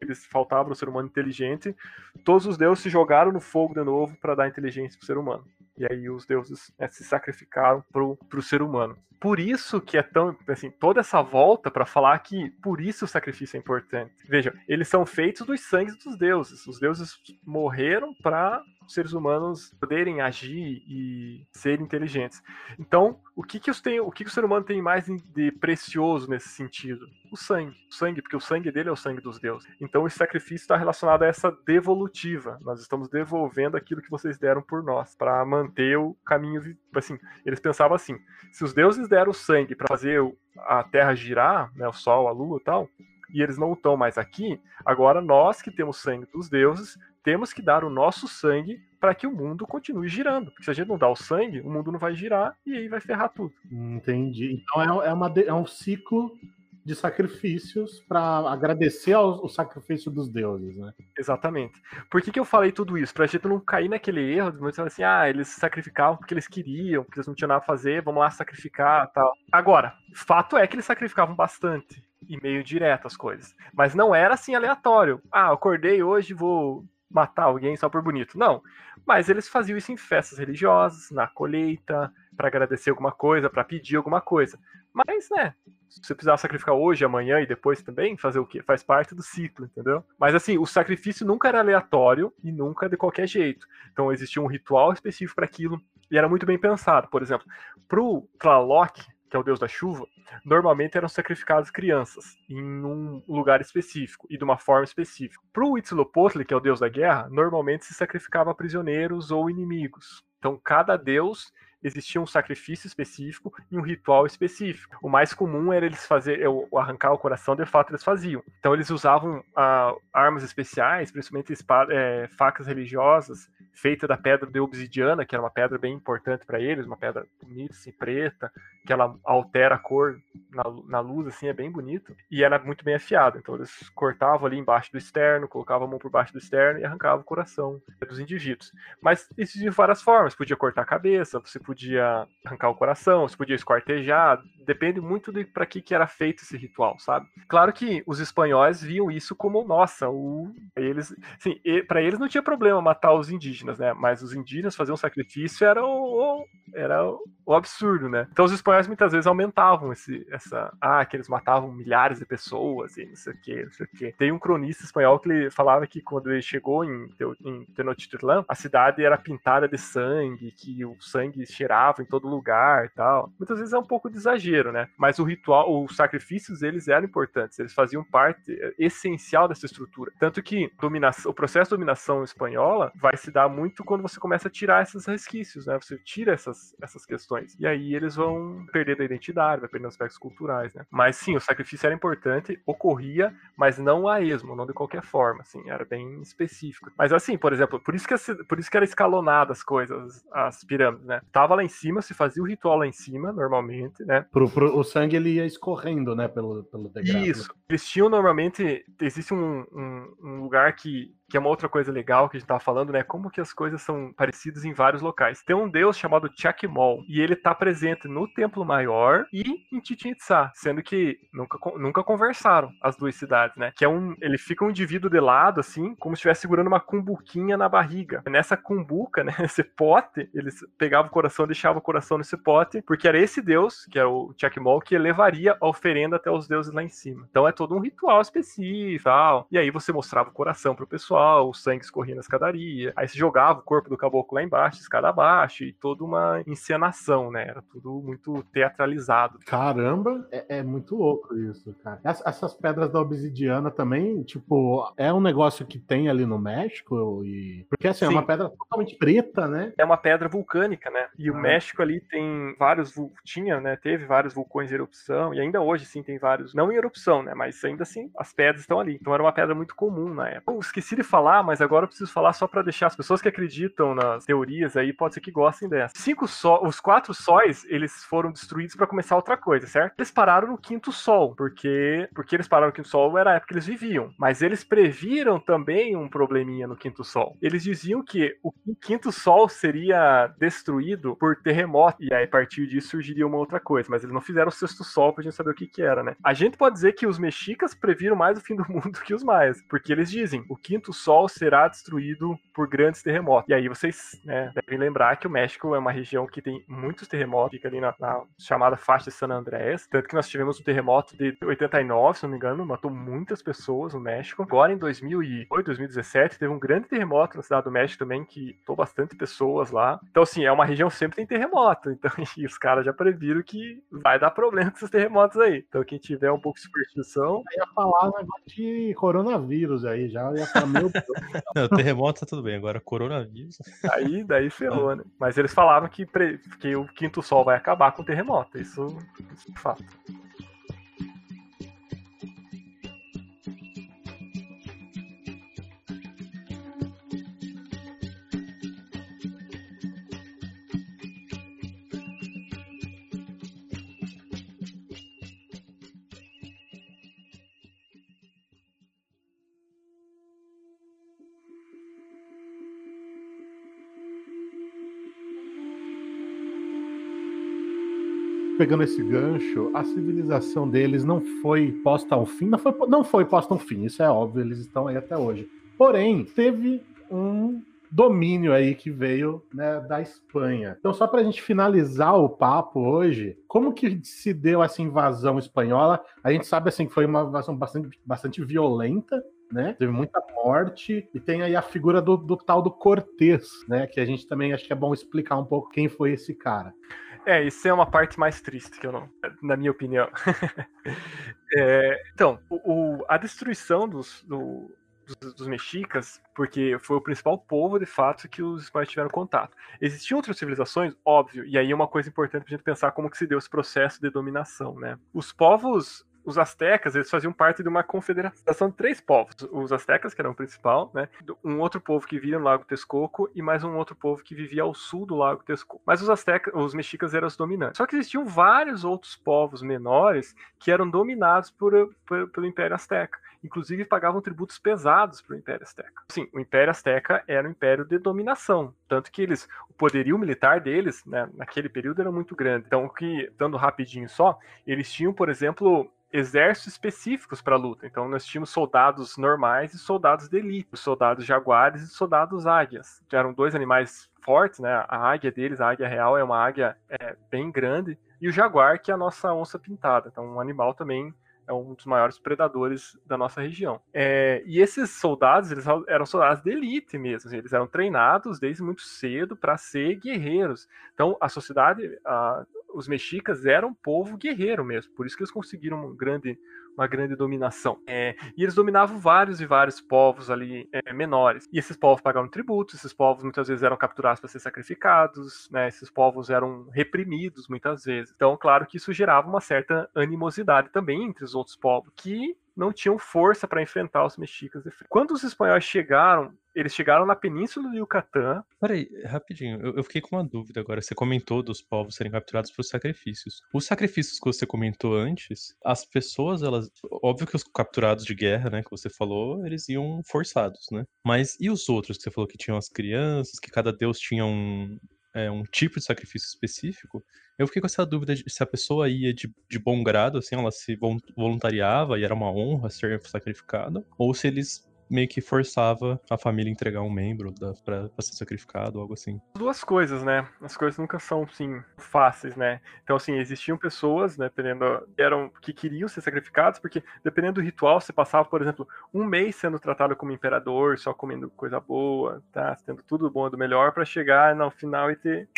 eles faltava o ser humano inteligente, todos os deuses se jogaram no fogo de novo para dar inteligência pro ser humano. E aí os deuses né, se sacrificaram pro, pro ser humano. Por isso que é tão, assim, toda essa volta para falar que por isso o sacrifício é importante. Vejam, eles são feitos dos sangues dos deuses. Os deuses morreram para seres humanos poderem agir e ser inteligentes. Então, o que que, tem, o, que que o ser humano tem mais de precioso nesse sentido? O sangue. O sangue, porque o sangue dele é o sangue dos deuses. Então, esse sacrifício está relacionado a essa devolutiva. Nós estamos devolvendo aquilo que vocês deram por nós, para manter o caminho. Assim, eles pensavam assim: se os deuses deram o sangue para fazer a Terra girar, né, o Sol, a Lua e tal, e eles não estão mais aqui, agora nós que temos sangue dos deuses temos que dar o nosso sangue para que o mundo continue girando. Porque se a gente não dá o sangue, o mundo não vai girar e aí vai ferrar tudo. Entendi. Então é, é, uma, é um ciclo de sacrifícios para agradecer ao, ao, sacrifício dos deuses, né? Exatamente. Por que, que eu falei tudo isso? Pra gente não cair naquele erro de você assim, ah, eles sacrificavam porque eles queriam, porque eles não tinham nada a fazer, vamos lá sacrificar tal. Agora, fato é que eles sacrificavam bastante e meio direto as coisas. Mas não era assim aleatório. Ah, acordei hoje, vou matar alguém só por bonito. Não. Mas eles faziam isso em festas religiosas, na colheita, para agradecer alguma coisa, para pedir alguma coisa. Mas, né, se você precisar sacrificar hoje, amanhã e depois também, fazer o quê? Faz parte do ciclo, entendeu? Mas assim, o sacrifício nunca era aleatório e nunca de qualquer jeito. Então existia um ritual específico para aquilo e era muito bem pensado. Por exemplo, pro Tlaloc, que é o deus da chuva, normalmente eram sacrificadas crianças em um lugar específico e de uma forma específica. Para o Huitzilopochtli, que é o deus da guerra, normalmente se sacrificava prisioneiros ou inimigos. Então cada deus existia um sacrifício específico e um ritual específico. O mais comum era eles fazer, arrancar o coração, de fato eles faziam. Então eles usavam ah, armas especiais, principalmente espada, é, facas religiosas, feitas da pedra de obsidiana, que era uma pedra bem importante para eles, uma pedra bonita, assim, preta, que ela altera a cor na, na luz, assim, é bem bonito. E era muito bem afiada. Então eles cortavam ali embaixo do externo, colocavam a mão por baixo do externo e arrancavam o coração dos indivíduos. Mas existiam várias formas. Podia cortar a cabeça, você podia arrancar o coração, você podia esquartejar, depende muito de para que, que era feito esse ritual, sabe? Claro que os espanhóis viam isso como, nossa, o, eles, sim, para eles não tinha problema matar os indígenas, né? Mas os indígenas fazer um sacrifício era o, era o absurdo, né? Então os espanhóis muitas vezes aumentavam esse, essa, ah, que eles matavam milhares de pessoas e não sei o que, não sei o que. Tem um cronista espanhol que ele falava que quando ele chegou em, em Tenochtitlan, a cidade era pintada de sangue, que o sangue cheirava em todo lugar e tal. Muitas vezes é um pouco de exagero, né? Mas o ritual, os sacrifícios, eles eram importantes, eles faziam parte essencial dessa estrutura. Tanto que o processo de dominação espanhola vai se dar muito quando você começa a tirar esses resquícios, né? Você tira essas, essas questões. E aí eles vão perder da identidade, vai perder aspectos culturais, né? Mas sim, o sacrifício era importante, ocorria, mas não a esmo, não de qualquer forma, assim, era bem específico. Mas assim, por exemplo, por isso que, por isso que era escalonada as coisas, as pirâmides, né? Tava lá em cima, se fazia o ritual lá em cima, normalmente, né? Pro, pro, o sangue ele ia escorrendo, né, pelo, pelo degrau. Isso. Eles tinham normalmente, existe um, um, um lugar que que é uma outra coisa legal que a gente tava falando, né? Como que as coisas são parecidas em vários locais. Tem um deus chamado Chakmol, e ele tá presente no Templo Maior e em Chichen Itza, sendo que nunca, nunca conversaram as duas cidades, né? Que é um, ele fica um indivíduo de lado, assim, como se estivesse segurando uma cumbuquinha na barriga. Nessa cumbuca, né, esse pote, eles pegavam o coração, deixavam o coração nesse pote, porque era esse deus, que é o Chakmol, que levaria a oferenda até os deuses lá em cima. Então é todo um ritual específico, tal. e aí você mostrava o coração pro pessoal, o sangue escorria na escadaria, aí se jogava o corpo do caboclo lá embaixo, escada abaixo, e toda uma encenação, né? Era tudo muito teatralizado. Caramba, é, é muito louco isso, cara. essas pedras da obsidiana também, tipo, é um negócio que tem ali no México e... Porque assim, Sim. é uma pedra totalmente preta, né? É uma pedra vulcânica, né? E ah. o México ali tem vários, tinha, né? Teve vários vulcões em erupção, e ainda hoje, sim, tem vários, não em erupção, né? Mas ainda assim, as pedras estão ali. Então era uma pedra muito comum na época. Eu esqueci de falar, mas agora eu preciso falar só para deixar as pessoas que acreditam nas teorias aí, pode ser que gostem dessa. Cinco sol, os quatro sóis, eles foram destruídos para começar outra coisa, certo? Eles pararam no quinto sol, porque porque eles pararam no quinto sol era a época que eles viviam, mas eles previram também um probleminha no quinto sol. Eles diziam que o quinto sol seria destruído por terremoto e aí a partir disso surgiria uma outra coisa, mas eles não fizeram o sexto sol pra gente saber o que que era, né? A gente pode dizer que os mexicas previram mais o fim do mundo que os maias, porque eles dizem, o quinto sol será destruído por grandes terremotos. E aí vocês né, devem lembrar que o México é uma região que tem muitos terremotos, fica ali na, na chamada faixa de San Andrés, tanto que nós tivemos um terremoto de 89, se não me engano, matou muitas pessoas no México. Agora em 2008, 2017, teve um grande terremoto na cidade do México também, que matou bastante pessoas lá. Então assim, é uma região que sempre tem terremoto, então e os caras já previram que vai dar problema com esses terremotos aí. Então quem tiver um pouco de superstição... Eu ia falar um negócio de coronavírus aí, já ia falar, meu. Não, terremoto tá tudo bem, agora coronavírus. Aí, daí ferrou, né? Mas eles falavam que, pre... que o quinto sol vai acabar com o terremoto. Isso, isso é fato. Pegando esse gancho, a civilização deles não foi posta ao fim, não foi, não foi posta ao fim, isso é óbvio, eles estão aí até hoje. Porém, teve um domínio aí que veio né, da Espanha. Então, só para a gente finalizar o papo hoje, como que se deu essa invasão espanhola? A gente sabe assim que foi uma invasão bastante, bastante violenta, né? Teve muita morte e tem aí a figura do, do tal do Cortés, né? Que a gente também acho que é bom explicar um pouco quem foi esse cara. É, isso é uma parte mais triste que eu não, na minha opinião. é, então, o, o, a destruição dos, do, dos, dos, mexicas, porque foi o principal povo, de fato, que os espanhóis tiveram contato. Existiam outras civilizações, óbvio, e aí é uma coisa importante para a gente pensar como que se deu esse processo de dominação, né? Os povos os astecas, eles faziam parte de uma confederação de três povos. Os astecas, que eram o principal, né? Um outro povo que vivia no Lago Texcoco e mais um outro povo que vivia ao sul do Lago Texcoco. Mas os astecas, os mexicas eram os dominantes. Só que existiam vários outros povos menores que eram dominados por, por pelo Império Azteca. Inclusive pagavam tributos pesados para o Império Azteca. Sim, o Império Azteca era um império de dominação, tanto que eles, o poderio militar deles, né, naquele período era muito grande. Então, que dando rapidinho só, eles tinham, por exemplo, exércitos específicos para luta. Então nós tínhamos soldados normais e soldados de elite, os soldados jaguares e soldados águias. Eram dois animais fortes, né? A águia deles, a águia real, é uma águia é, bem grande, e o jaguar, que é a nossa onça pintada. Então um animal também é um dos maiores predadores da nossa região. É, e esses soldados, eles eram soldados de elite mesmo, eles eram treinados desde muito cedo para ser guerreiros. Então, a sociedade, a, os mexicas eram um povo guerreiro mesmo, por isso que eles conseguiram um grande, uma grande dominação. É, e eles dominavam vários e vários povos ali é, menores. E esses povos pagavam tributos, esses povos muitas vezes eram capturados para ser sacrificados, né, esses povos eram reprimidos muitas vezes. Então, claro que isso gerava uma certa animosidade também entre os outros povos, que não tinham força para enfrentar os mexicas. Quando os espanhóis chegaram, eles chegaram na península do Yucatán. Peraí, rapidinho, eu, eu, fiquei com uma dúvida agora. Você comentou dos povos serem capturados por sacrifícios. Os sacrifícios que você comentou antes, as pessoas, elas. Óbvio que os capturados de guerra, né, que você falou, eles iam forçados, né? Mas e os outros que você falou que tinham as crianças, que cada deus tinha um, é, um tipo de sacrifício específico, eu fiquei com essa dúvida de se a pessoa ia de, de bom grado, assim, ela se voluntariava e era uma honra ser sacrificada, ou se eles meio que forçava a família a entregar um membro da, pra, pra ser sacrificado, algo assim. Duas coisas, né? As coisas nunca são, assim, fáceis, né? Então, assim, existiam pessoas, né, dependendo, eram, que queriam ser sacrificados, porque dependendo do ritual, você passava, por exemplo, um mês sendo tratado como imperador, só comendo coisa boa, tá? Tendo tudo bom do melhor, para chegar no final e ter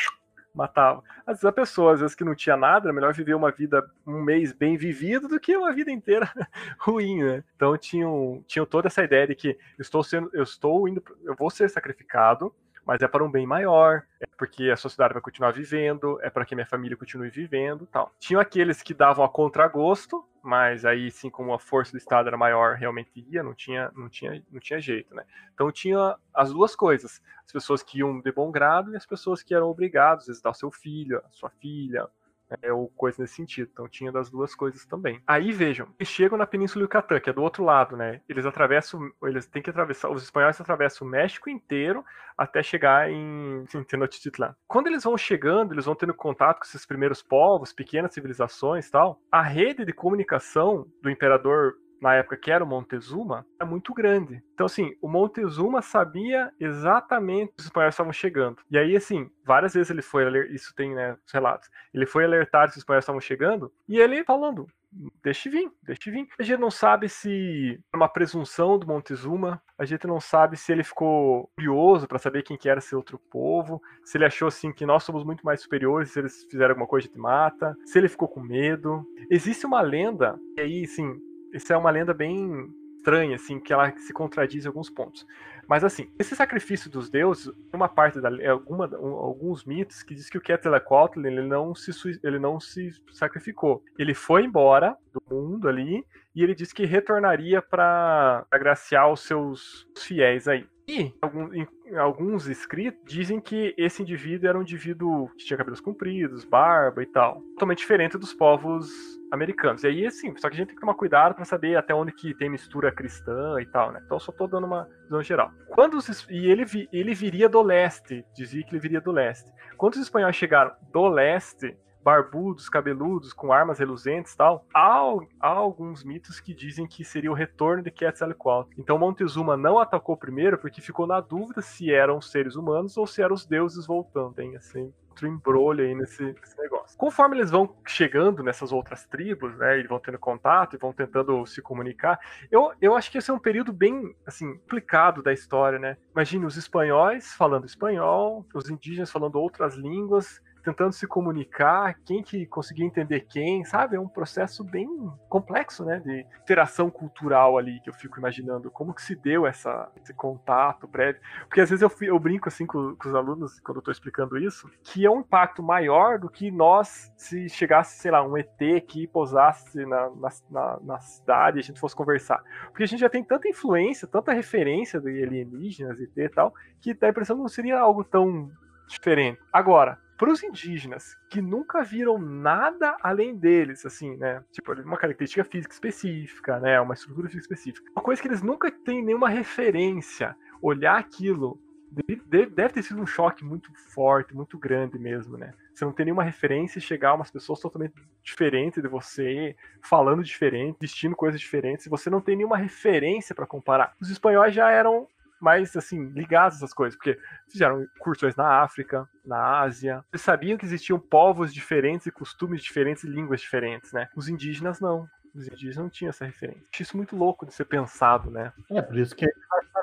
matava. Às vezes a pessoa, às vezes que não tinha nada, era melhor viver uma vida, um mês bem vivido do que uma vida inteira ruim, né? Então tinham, tinham toda essa ideia de que estou sendo, eu estou indo, eu vou ser sacrificado, mas é para um bem maior, é porque a sociedade vai continuar vivendo, é para que minha família continue vivendo tal. Tinham aqueles que davam a contragosto, mas aí sim como a força do Estado era maior, realmente ia, não tinha, não tinha, não tinha jeito, né? Então tinha as duas coisas, as pessoas que iam de bom grado e as pessoas que eram obrigadas a visitar o seu filho, a sua filha, é, ou coisa nesse sentido. Então tinha das duas coisas também. Aí vejam, eles chegam na Península Yucatán, que é do outro lado, né? Eles atravessam, eles têm que atravessar, os espanhóis atravessam o México inteiro até chegar em, em Tenochtitlan. Quando eles vão chegando, eles vão tendo contato com esses primeiros povos, pequenas civilizações, tal. A rede de comunicação do imperador na época que era o Montezuma, é muito grande. Então, assim, o Montezuma sabia exatamente que os espanhóis estavam chegando. E aí, assim, várias vezes ele foi, isso tem, né, os relatos, ele foi alertar que os espanhóis estavam chegando, e ele falando, deixe vir, deixe vir. A gente não sabe se é uma presunção do Montezuma, a gente não sabe se ele ficou curioso para saber quem que era esse outro povo, se ele achou assim que nós somos muito mais superiores, se eles fizeram alguma coisa gente mata, se ele ficou com medo. Existe uma lenda, e aí, assim, isso é uma lenda bem estranha, assim, que ela se contradiz em alguns pontos. Mas assim, esse sacrifício dos deuses, uma parte da é alguma, um, alguns mitos que diz que o Quetzalcoatl ele não se ele não se sacrificou. Ele foi embora do mundo ali e ele disse que retornaria para agraciar os seus fiéis aí. E em alguns escritos dizem que esse indivíduo era um indivíduo que tinha cabelos compridos, barba e tal, totalmente diferente dos povos americanos. E aí, assim, só que a gente tem que tomar cuidado para saber até onde que tem mistura cristã e tal, né? Então, só tô dando uma visão geral. Quando os, e ele, ele viria do leste, dizia que ele viria do leste. Quando os espanhóis chegaram do leste, barbudos, cabeludos, com armas reluzentes e tal, há, há, alguns mitos que dizem que seria o retorno de Quetzalcoatl. Então Montezuma não atacou primeiro porque ficou na dúvida se eram seres humanos ou se eram os deuses voltando. Tem assim outro embrolho aí nesse, nesse, negócio. Conforme eles vão chegando nessas outras tribos, né, e vão tendo contato e vão tentando se comunicar, eu, eu acho que esse é um período bem, assim, complicado da história, né? Imagine os espanhóis falando espanhol, os indígenas falando outras línguas, tentando se comunicar, quem que conseguia entender quem, sabe? É um processo bem complexo, né? De interação cultural ali, que eu fico imaginando como que se deu essa, esse contato prévio. Porque às vezes eu, eu brinco assim com, com os alunos, quando eu tô explicando isso, que é um impacto maior do que nós, se chegasse, sei lá, um ET que pousasse na, na, na, na cidade e a gente fosse conversar. Porque a gente já tem tanta influência, tanta referência de alienígenas, ET e tal, que dá a impressão que não seria algo tão diferente. Agora, para os indígenas que nunca viram nada além deles, assim, né? Tipo, uma característica física específica, né? Uma estrutura física específica. Uma coisa que eles nunca têm nenhuma referência. Olhar aquilo deve ter sido um choque muito forte, muito grande mesmo, né? Você não tem nenhuma referência e chegar umas pessoas totalmente diferentes de você, falando diferente, vestindo coisas diferentes, você não tem nenhuma referência para comparar. Os espanhóis já eram mais assim, ligados essas coisas, porque fizeram cursões na África, na Ásia. Eles sabiam que existiam povos diferentes e costumes diferentes e línguas diferentes, né? Os indígenas não. Os indígenas não tinham essa referência. Acho isso muito louco de ser pensado, né? É, por isso que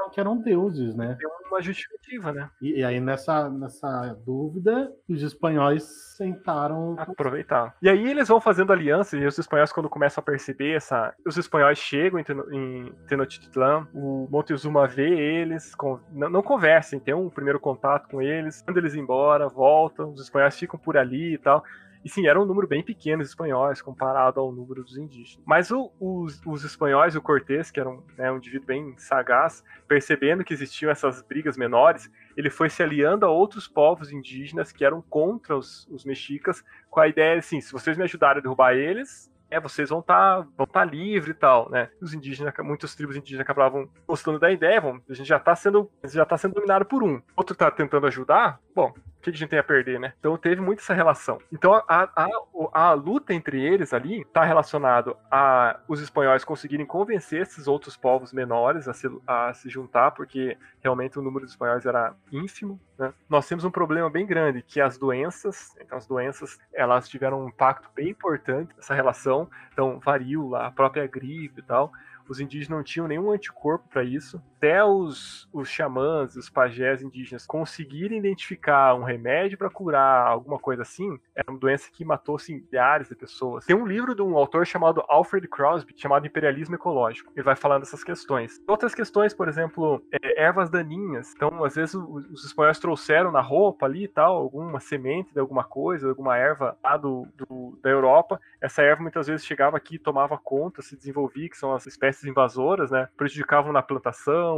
que eram deuses, né? Tem uma justificativa, né? E, e, aí, nessa, nessa dúvida, os espanhóis sentaram. Aproveitar. E aí eles vão fazendo aliança, e os espanhóis, quando começam a perceber essa. Os espanhóis chegam em Tenochtitlan, o Montezuma vê eles, com... não, não conversem, tem um primeiro contato com eles, quando eles embora, voltam, os espanhóis ficam por ali e tal. E sim, era um número bem pequeno de espanhóis comparado ao número dos indígenas. Mas o, os, os, espanhóis, o Cortés, que era um, né, um indivíduo bem sagaz, percebendo que existiam essas brigas menores, ele foi se aliando a outros povos indígenas que eram contra os, os mexicas, com a ideia assim: se vocês me ajudarem a derrubar eles, é, vocês vão estar tá, vão tá livre e tal, né? Os indígenas, muitas tribos indígenas acabavam gostando da ideia, vão, a gente já está sendo, já tá sendo dominado por um. Outro está tentando ajudar, bom, o que a gente tem a perder, né? Então teve muito essa relação. Então a, a, a, luta entre eles ali está relacionado a os espanhóis conseguirem convencer esses outros povos menores a se, a se juntar, porque realmente o número de espanhóis era ínfimo. Né? Nós temos um problema bem grande, que as doenças, então as doenças, elas tiveram um impacto bem importante nessa relação. Então varíola, a própria gripe e tal os indígenas não tinham nenhum anticorpo para isso. Até os, os xamãs, os pajés indígenas conseguirem identificar um, remédio para curar alguma coisa assim, era uma doença que matou assim, milhares de pessoas. Tem um livro de um autor chamado Alfred Crosby, chamado Imperialismo Ecológico. Ele vai falando dessas questões. Outras questões, por exemplo, é, ervas daninhas. Então, às vezes, os espanhóis trouxeram na roupa ali e tal, alguma semente de alguma coisa, alguma erva lá do, do, da Europa. Essa erva muitas vezes chegava aqui tomava conta, se desenvolvia, que são as espécies invasoras, né? Prejudicavam na plantação,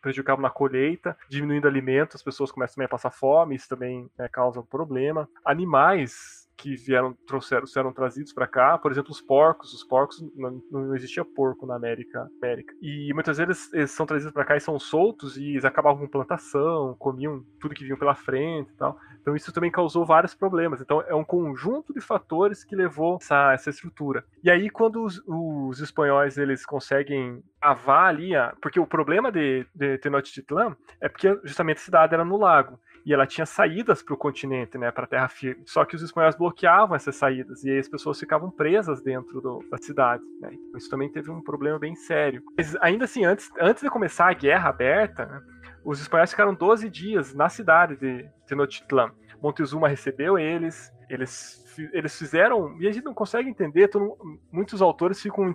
prejudicavam na colheita, diminuindo alimentos, as pessoas começam também a passar fome, isso também né, causa um problema. Animais que vieram trouxeram trazidos para cá, por exemplo, os porcos. Os porcos não, não existia porco na América, América. E muitas vezes eles são trazidos para cá e são soltos e eles acabavam com plantação, comiam tudo que vinha pela frente e tal. Então isso também causou vários problemas. Então é um conjunto de fatores que levou essa, essa estrutura. E aí quando os, os espanhóis eles conseguem ali, porque o problema de, de Tenochtitlan é porque justamente a cidade era no lago e ela tinha saídas para o continente, né, para a terra firme. Só que os espanhóis bloqueavam essas saídas e as pessoas ficavam presas dentro do, da cidade. Né? Então, isso também teve um problema bem sério. Mas ainda assim, antes, antes de começar a guerra aberta, né, os espanhóis ficaram 12 dias na cidade de Tenochtitlan. Montezuma recebeu eles, eles, eles fizeram, e a gente não consegue entender, muitos autores ficam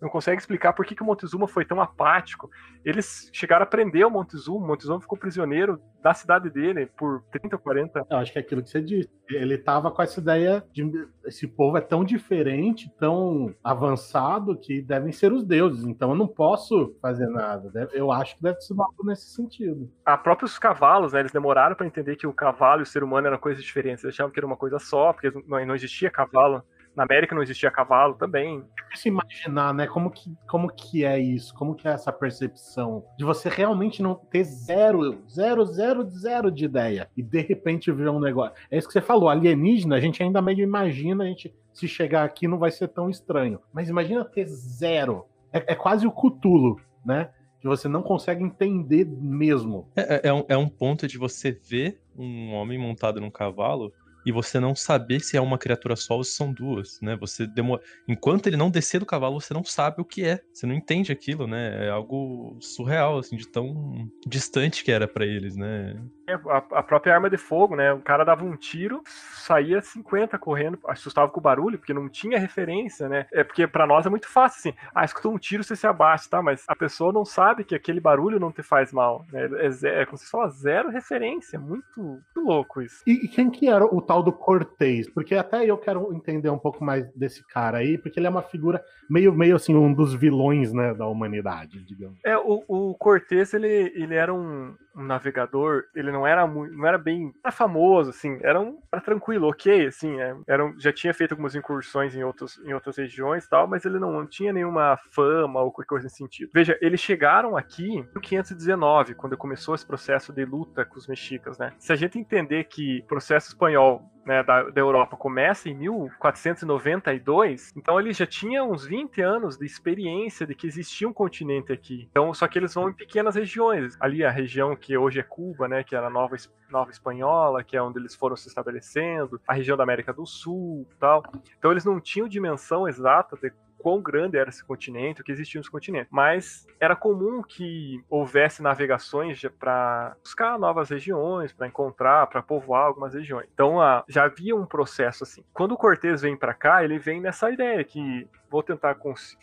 não consegue explicar por que, que o Montezuma foi tão apático. Eles chegaram a prender o Montezuma, o Montezuma ficou prisioneiro da cidade dele por 30 ou 40. Eu acho que é aquilo que você disse. Ele tava com essa ideia de esse povo é tão diferente, tão avançado, que devem ser os deuses. Então eu não posso fazer nada. Eu acho que deve ser algo nesse sentido. A próprios cavalos, né, eles demoraram para entender que o cavalo e o ser humano eram coisas diferentes. Eles achavam que era uma coisa só, porque não existia cavalo na América não existia cavalo também. Se imaginar, né, como que, como que é isso, como que é essa percepção de você realmente não ter zero, zero, zero, zero de ideia e de repente ver um negócio. É isso que você falou, alienígena, a gente ainda meio imagina, a gente se chegar aqui não vai ser tão estranho. Mas imagina ter zero. É, é quase o cutulo, né? Que você não consegue entender mesmo. É, é, é, um, é um ponto de você ver um homem montado num cavalo e você não saber se é uma criatura só ou se são duas, né? Você demora... Enquanto ele não descer do cavalo, você não sabe o que é. Você não entende aquilo, né? É algo surreal, assim, de tão distante que era para eles, né? É, a, própria arma de fogo, né? O cara dava um tiro, saía 50 correndo, assustava com o barulho, porque não tinha referência, né? É porque para nós é muito fácil, assim. Ah, escutou um tiro, você se abate, tá? Mas a pessoa não sabe que aquele barulho não te faz mal, né? É, é como se fala, zero referência. Muito, muito louco isso. E, e quem que era o tal do Cortez? Porque até eu quero entender um pouco mais desse cara aí, porque ele é uma figura meio, meio assim, um dos vilões, né, da humanidade, digamos. É, o, o Cortez, ele, ele era um, um navegador, ele não era muito, não era bem era famoso, assim, era um era tranquilo, ok, assim, é, era, já tinha feito algumas incursões em, outros, em outras regiões e tal, mas ele não, não tinha nenhuma fama ou qualquer coisa nesse sentido. Veja, eles chegaram aqui em 1519, quando começou esse processo de luta com os mexicas, né? Se a gente entender que processo espanhol né, da, da, Europa começa em 1492, então eles já tinham uns 20 anos de experiência de que existia um continente aqui. Então, só que eles vão em pequenas regiões. Ali a região que hoje é Cuba, né, que era a Nova, Nova Espanhola, que é onde eles foram se estabelecendo, a região da América do Sul, tal. Então eles não tinham dimensão exata de quão grande era esse continente, o que existia nos continentes. Mas era comum que houvesse navegações para buscar novas regiões, para encontrar, para povoar algumas regiões. Então já havia um processo assim. Quando o Cortez vem para cá, ele vem nessa ideia que vou tentar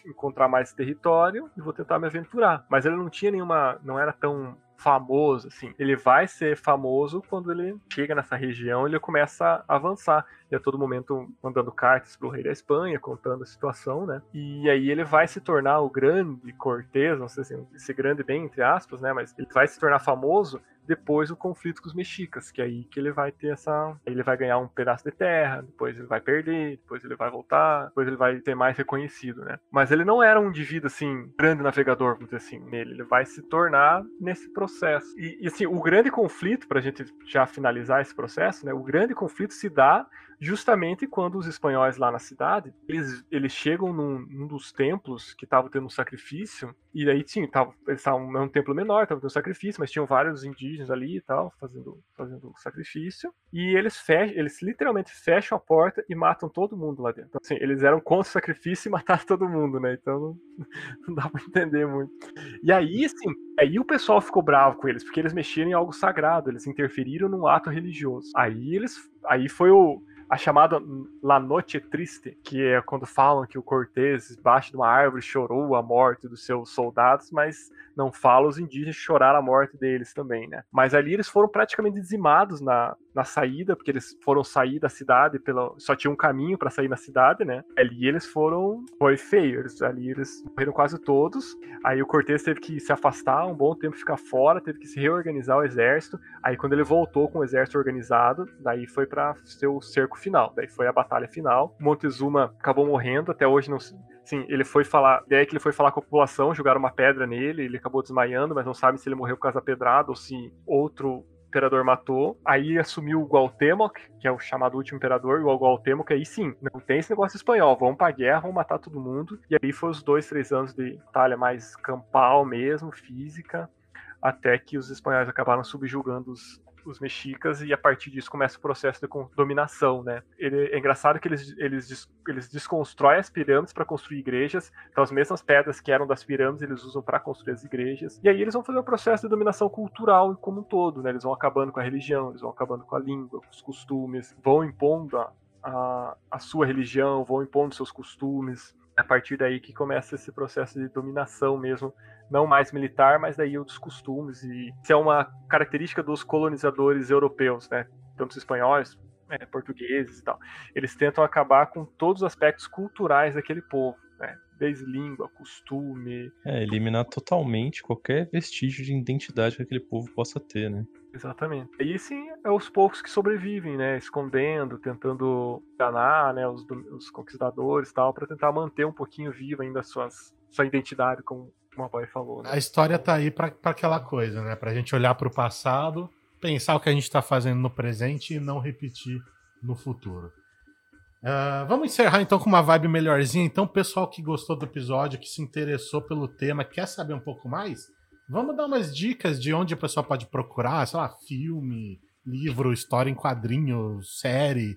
encontrar mais território e vou tentar me aventurar. Mas ele não tinha nenhuma, não era tão famoso, assim. Ele vai ser famoso quando ele chega nessa região, ele começa a avançar. E a todo momento mandando cartas pro rei da Espanha, contando a situação, né? E aí ele vai se tornar o grande Cortez, não sei se esse grande bem entre aspas, né? Mas ele vai se tornar famoso depois o conflito com os mexicas, que é aí que ele vai ter essa. Ele vai ganhar um pedaço de terra, depois ele vai perder, depois ele vai voltar, depois ele vai ser mais reconhecido, né? Mas ele não era um indivíduo assim, grande navegador, vamos dizer assim, nele. Ele vai se tornar nesse processo. E, e assim, o grande conflito, pra gente já finalizar esse processo, né? O grande conflito se dá justamente quando os espanhóis lá na cidade, eles, eles chegam num, num dos templos que estavam tendo um sacrifício, e aí tinha, tava, eles estavam num templo menor, estavam tendo um sacrifício, mas tinham vários indígenas ali e tal, fazendo, fazendo sacrifício, e eles fecham, eles literalmente fecham a porta e matam todo mundo lá dentro. Então, assim, eles eram contra o sacrifício e mataram todo mundo, né? Então não, não dá pra entender muito. E aí, assim, aí o pessoal ficou bravo com eles, porque eles mexiam em algo sagrado, eles interferiram num ato religioso. Aí eles, aí foi o a chamada La Noche Triste, que é quando falam que o Cortés, debaixo de uma árvore, chorou a morte dos seus soldados, mas não fala os indígenas chorar a morte deles também, né? Mas ali eles foram praticamente dizimados na, na saída, porque eles foram sair da cidade, pela, só tinha um caminho para sair na cidade, né? Ali eles foram. Foi feio, eles, ali eles morreram quase todos. Aí o Cortés teve que se afastar um bom tempo, ficar fora, teve que se reorganizar o exército. Aí quando ele voltou com o exército organizado, daí foi para ser o cerco final, daí foi a batalha final. Montezuma acabou morrendo, até hoje não Sim, ele foi falar. A ideia é que ele foi falar com a população, jogaram uma pedra nele, ele acabou desmaiando, mas não sabe se ele morreu por causa da pedrada ou se outro imperador matou. Aí assumiu o Gualtemoc, que é o chamado último imperador, e o Gualtemoc aí sim, não tem esse negócio espanhol, vão pra guerra, vão matar todo mundo. E aí foi os dois, três anos de batalha mais campal mesmo, física, até que os espanhóis acabaram subjugando os, os mexicas e a partir disso começa o processo de dominação, né? Ele, é engraçado que eles, eles, eles desconstroem as pirâmides para construir igrejas, então as mesmas pedras que eram das pirâmides eles usam para construir as igrejas, e aí eles vão fazer um processo de dominação cultural como um todo, né? Eles vão acabando com a religião, eles vão acabando com a língua, com os costumes, vão impondo a, a, a sua religião, vão impondo seus costumes, é a partir daí que começa esse processo de dominação mesmo não mais militar, mas daí dos costumes. E isso é uma característica dos colonizadores europeus, né? Tanto os espanhóis, é, portugueses e tal. Eles tentam acabar com todos os aspectos culturais daquele povo, né? Desde língua, costume. É, eliminar totalmente qualquer vestígio de identidade que aquele povo possa ter, né? Exatamente. E sim, é os poucos que sobrevivem, né? Escondendo, tentando enganar, né? Os, os conquistadores tal, para tentar manter um pouquinho viva ainda suas, sua identidade como como a Boy falou. Né? A história tá aí para aquela coisa, né? Pra gente olhar para o passado, pensar o que a gente está fazendo no presente e não repetir no futuro. Uh, vamos encerrar então com uma vibe melhorzinha. Então, pessoal que gostou do episódio, que se interessou pelo tema, quer saber um pouco mais? Vamos dar umas dicas de onde a pessoa pode procurar, sei lá, filme, livro, história em quadrinho, série,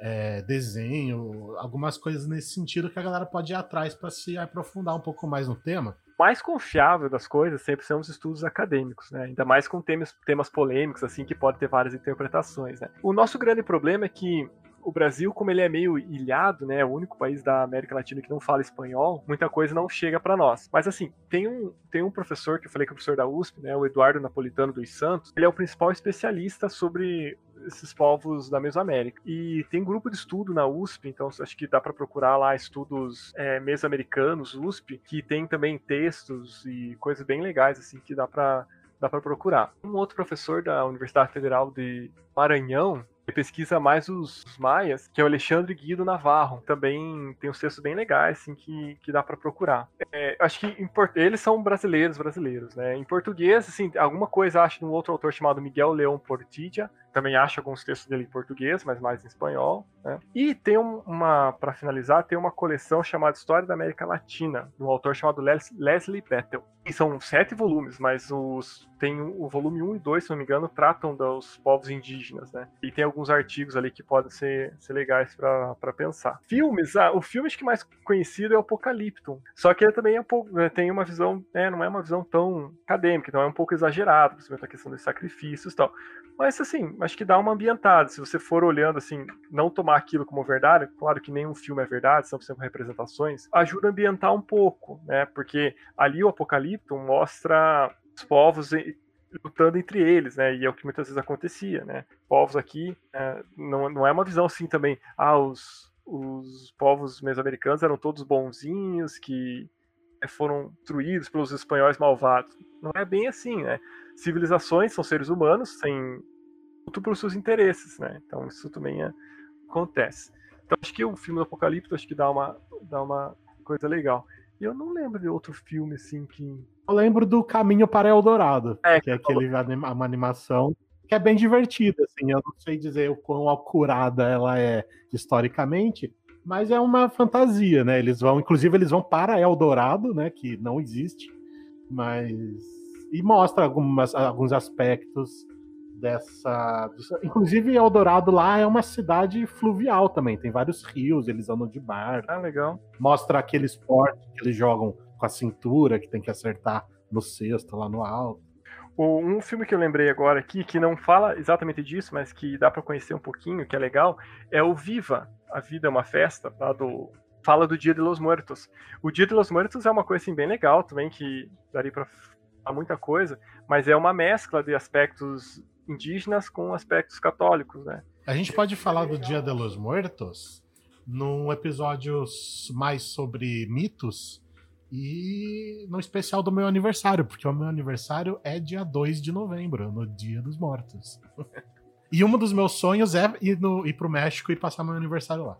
é, desenho, algumas coisas nesse sentido que a galera pode ir atrás para se aprofundar um pouco mais no tema mais confiável das coisas sempre são os estudos acadêmicos, né? Ainda mais com temas, temas polêmicos, assim, que pode ter várias interpretações, né? O nosso grande problema é que o Brasil, como ele é meio ilhado, né, o único país da América Latina que não fala espanhol, muita coisa não chega para nós. Mas assim, tem um, tem um professor que eu falei que é o professor da USP, né, o Eduardo Napolitano dos Santos, ele é o principal especialista sobre esses povos da Mesoamérica. E tem grupo de estudo na USP, então acho que dá para procurar lá estudos é, mesoamericanos, USP, que tem também textos e coisas bem legais assim que dá para dá para procurar. Um outro professor da Universidade Federal de Maranhão, pesquisa mais os, os, maias, que é o Alexandre Guido Navarro. Também tem uns textos bem legais, assim, que, que dá para procurar. É, acho que em, eles são brasileiros, brasileiros, né? Em português, assim, alguma coisa acho de um outro autor chamado Miguel Leão Portilla, também acho alguns textos dele em português, mas mais em espanhol. Né? E tem uma, para finalizar, tem uma coleção chamada História da América Latina, de um autor chamado Leslie Bettel. E são sete volumes, mas os tem o volume 1 e 2, se não me engano, tratam dos povos indígenas, né? E tem alguns artigos ali que podem ser, ser legais para pensar. Filmes, ah, o filme que mais conhecido é o Apocalipto. Só que ele também é um pouco, né, tem uma visão, né, não é uma visão tão acadêmica, então é um pouco exagerado, principalmente a questão dos sacrifícios e tal. Mas assim, acho que dá uma ambientada. Se você for olhando assim, não tomar aquilo como verdade, claro que nenhum filme é verdade, são sempre representações, ajuda a ambientar um pouco, né? Porque ali o Apocalipto mostra os povos lutando entre eles, né? E é o que muitas vezes acontecia, né? Povos aqui é, não, não é uma visão assim também. Ah, os, os povos mesoamericanos eram todos bonzinhos que é, foram destruídos pelos espanhóis malvados. Não é bem assim, né? Civilizações são seres humanos sem luto pelos seus interesses, né? Então isso também é, acontece. Então acho que o filme do Apocalipse acho que dá uma dá uma coisa legal. E eu não lembro de outro filme assim que eu lembro do Caminho para Eldorado, é, que é aquele uma animação que é bem divertida, assim. Eu não sei dizer o quão acurada ela é historicamente, mas é uma fantasia, né? Eles vão, inclusive, eles vão para Eldorado, né? Que não existe, mas e mostra algumas, alguns aspectos dessa. Inclusive, Eldorado lá é uma cidade fluvial também. Tem vários rios, eles andam de barco. Ah, legal. Mostra aquele esporte que eles jogam com a cintura, que tem que acertar no cesto lá no alto. Um filme que eu lembrei agora aqui, que não fala exatamente disso, mas que dá para conhecer um pouquinho, que é legal, é o Viva, A Vida é uma Festa, lá do fala do Dia de los Muertos. O Dia de los Muertos é uma coisa assim, bem legal também, que daria para falar muita coisa, mas é uma mescla de aspectos indígenas com aspectos católicos, né? A gente pode falar do Dia de los Muertos num episódio mais sobre mitos e no especial do meu aniversário, porque o meu aniversário é dia 2 de novembro, no Dia dos Mortos. e um dos meus sonhos é ir, no, ir pro México e passar meu aniversário lá.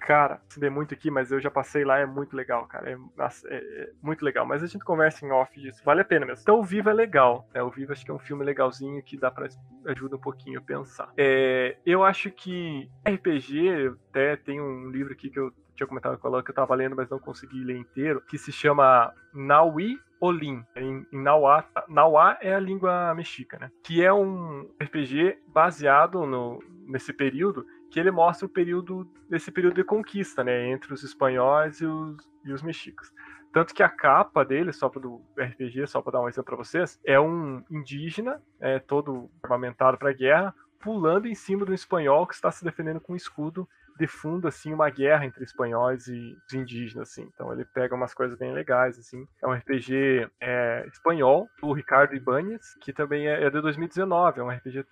Cara, se dê muito aqui, mas eu já passei lá, é muito legal, cara. É, é, é, muito legal. Mas a gente conversa em off disso, vale a pena mesmo. Então o Vivo é legal. Né? O Vivo acho que é um filme legalzinho que dá para ajuda um pouquinho a pensar. É, eu acho que RPG, até tem um livro aqui que eu tinha comentado com ela que eu tava lendo, mas não consegui ler inteiro, que se chama Naui Olim, em, em Nauá. Nauá é a língua mexica, né? Que é um RPG baseado no, nesse período que ele mostra o período desse período de conquista, né, entre os espanhóis e os, e os mexicas. Tanto que a capa dele, só para do RPG, só para dar um exemplo para vocês, é um indígena, é, todo armamentado para guerra, pulando em cima de um espanhol que está se defendendo com um escudo de fundo assim uma guerra entre espanhóis e indígenas assim. Então ele pega umas coisas bem legais assim. É um RPG é, espanhol do Ricardo Ibanez, que também é, é de 2019, é um RPG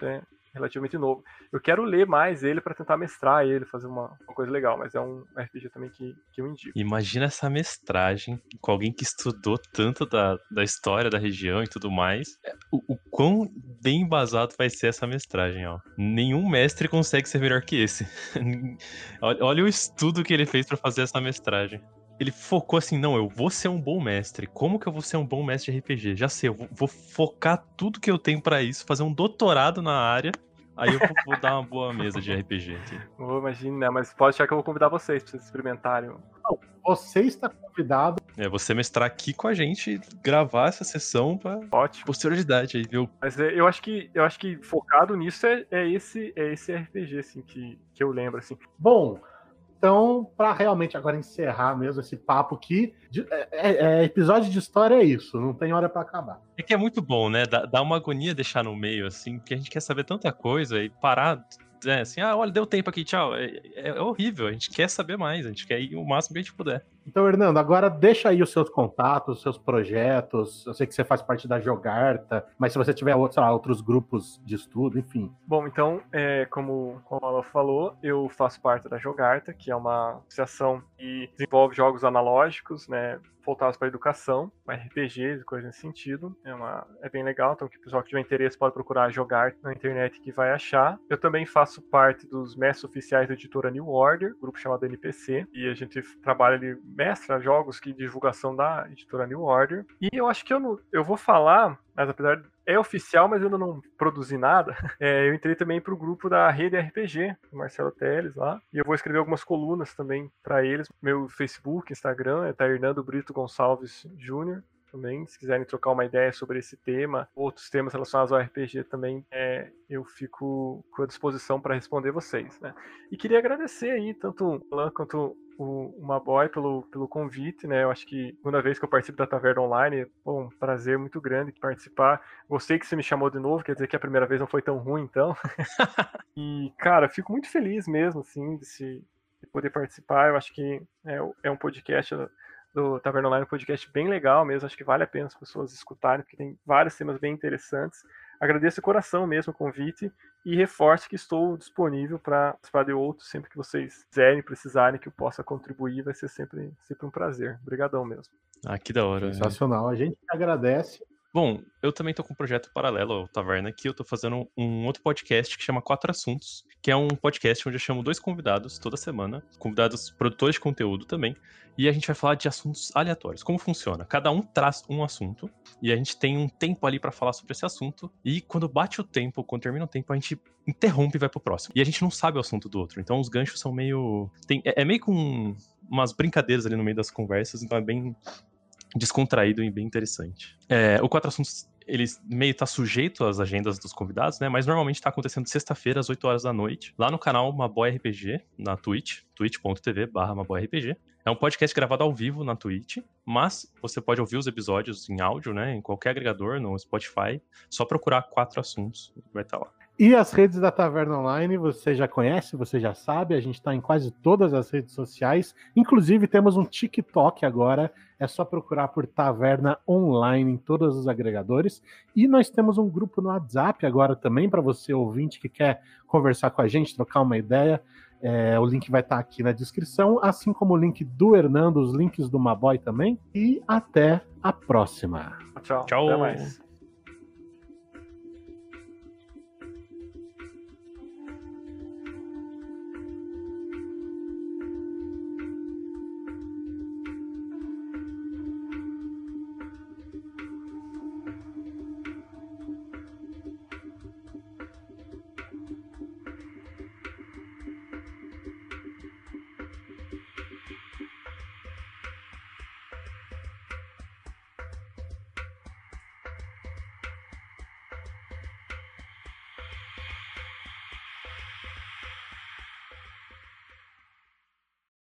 relativamente novo. Eu quero ler mais ele para tentar mestrar ele, fazer uma, uma, coisa legal, mas é um RPG também que, que eu indico. Imagina essa mestragem com alguém que estudou tanto da, da história da região e tudo mais. É, o, o quão bem embasado vai ser essa mestragem, ó. Nenhum mestre consegue ser melhor que esse. olha, olha o estudo que ele fez para fazer essa mestragem ele focou assim, não, eu vou ser um bom mestre. Como que eu vou ser um bom mestre de RPG? Já sei, eu vou, vou focar tudo que eu tenho para isso, fazer um doutorado na área Aí eu vou, vou, dar uma boa mesa de RPG aqui. Oh, imagina, mas pode achar que eu vou convidar vocês pra vocês experimentarem. Não, você está convidado. É, você mestrar aqui com a gente, gravar essa sessão pra Ótimo. posterioridade aí, viu? Mas é, eu acho que eu acho que focado nisso é, é, esse, é esse RPG, assim, que, que eu lembro, assim. Bom, então, para realmente agora encerrar mesmo esse papo aqui, é, é, é, episódio de história é isso, não tem hora para acabar. É que é muito bom, né? Dá, dá uma agonia deixar no meio, assim, porque a gente quer saber tanta coisa e parar é, assim, ah, olha, deu tempo aqui, tchau. É, é, é, horrível, a gente quer saber mais, a gente quer ir o máximo que a gente puder. Então, Hernando, agora deixa aí os seus contatos, os seus projetos. Eu sei que você faz parte da Jogarta, mas se você tiver outros, lá, outros grupos de estudo, enfim. Bom, então, é, como, como ela falou, eu faço parte da Jogarta, que é uma associação que desenvolve jogos analógicos, né? Voltados para educação, RPGs e coisas nesse sentido. É, uma, é bem legal, então que o pessoal que tiver interesse pode procurar jogar na internet que vai achar. Eu também faço parte dos mestres oficiais da editora New Order, grupo chamado NPC, e a gente trabalha ali, mestra jogos que divulgação da editora New Order. E eu acho que eu, não, eu vou falar, mas apesar é oficial, mas eu ainda não produzi nada. É, eu entrei também para o grupo da Rede RPG, Marcelo Teles lá, e eu vou escrever algumas colunas também para eles. Meu Facebook, Instagram é Hernando Brito Gonçalves Júnior também, se quiserem trocar uma ideia sobre esse tema, outros temas relacionados ao RPG também, é, eu fico a disposição para responder vocês. Né? E queria agradecer aí, tanto o Alan quanto o Maboy pelo, pelo convite, né? Eu acho que segunda vez que eu participo da Taverna Online, pô, um prazer muito grande participar. Gostei que você me chamou de novo, quer dizer que a primeira vez não foi tão ruim, então. e, cara, fico muito feliz mesmo, assim, de, se, de poder participar. Eu acho que é, é um podcast do Taverna Online, um podcast bem legal mesmo. Acho que vale a pena as pessoas escutarem, porque tem vários temas bem interessantes. Agradeço de coração mesmo o convite e reforço que estou disponível para participar de outros sempre que vocês quiserem, precisarem, que eu possa contribuir. Vai ser sempre, sempre um prazer. Obrigadão mesmo. Ah, que da hora. Sensacional. A gente agradece. Bom, eu também tô com um projeto paralelo ao Taverna, que eu tô fazendo um outro podcast que chama Quatro Assuntos, que é um podcast onde eu chamo dois convidados toda semana, convidados produtores de conteúdo também, e a gente vai falar de assuntos aleatórios. Como funciona? Cada um traz um assunto e a gente tem um tempo ali para falar sobre esse assunto, e quando bate o tempo, quando termina o tempo, a gente interrompe e vai pro próximo. E a gente não sabe o assunto do outro, então os ganchos são meio. Tem... É, é meio com umas brincadeiras ali no meio das conversas, então é bem descontraído e bem interessante. É, o Quatro Assuntos ele meio tá sujeito às agendas dos convidados, né? Mas normalmente tá acontecendo sexta-feira, às 8 horas da noite, lá no canal Maboy RPG, na Twitch, twitch.tv barra RPG. É um podcast gravado ao vivo na Twitch, mas você pode ouvir os episódios em áudio, né? Em qualquer agregador, no Spotify. Só procurar quatro assuntos, vai estar tá lá. E as redes da Taverna Online, você já conhece, você já sabe, a gente está em quase todas as redes sociais. Inclusive, temos um TikTok agora. É só procurar por Taverna Online em todos os agregadores. E nós temos um grupo no WhatsApp agora também, para você ouvinte que quer conversar com a gente, trocar uma ideia. É, o link vai estar tá aqui na descrição, assim como o link do Hernando, os links do Maboy também. E até a próxima. Tchau. Tchau. Até mais.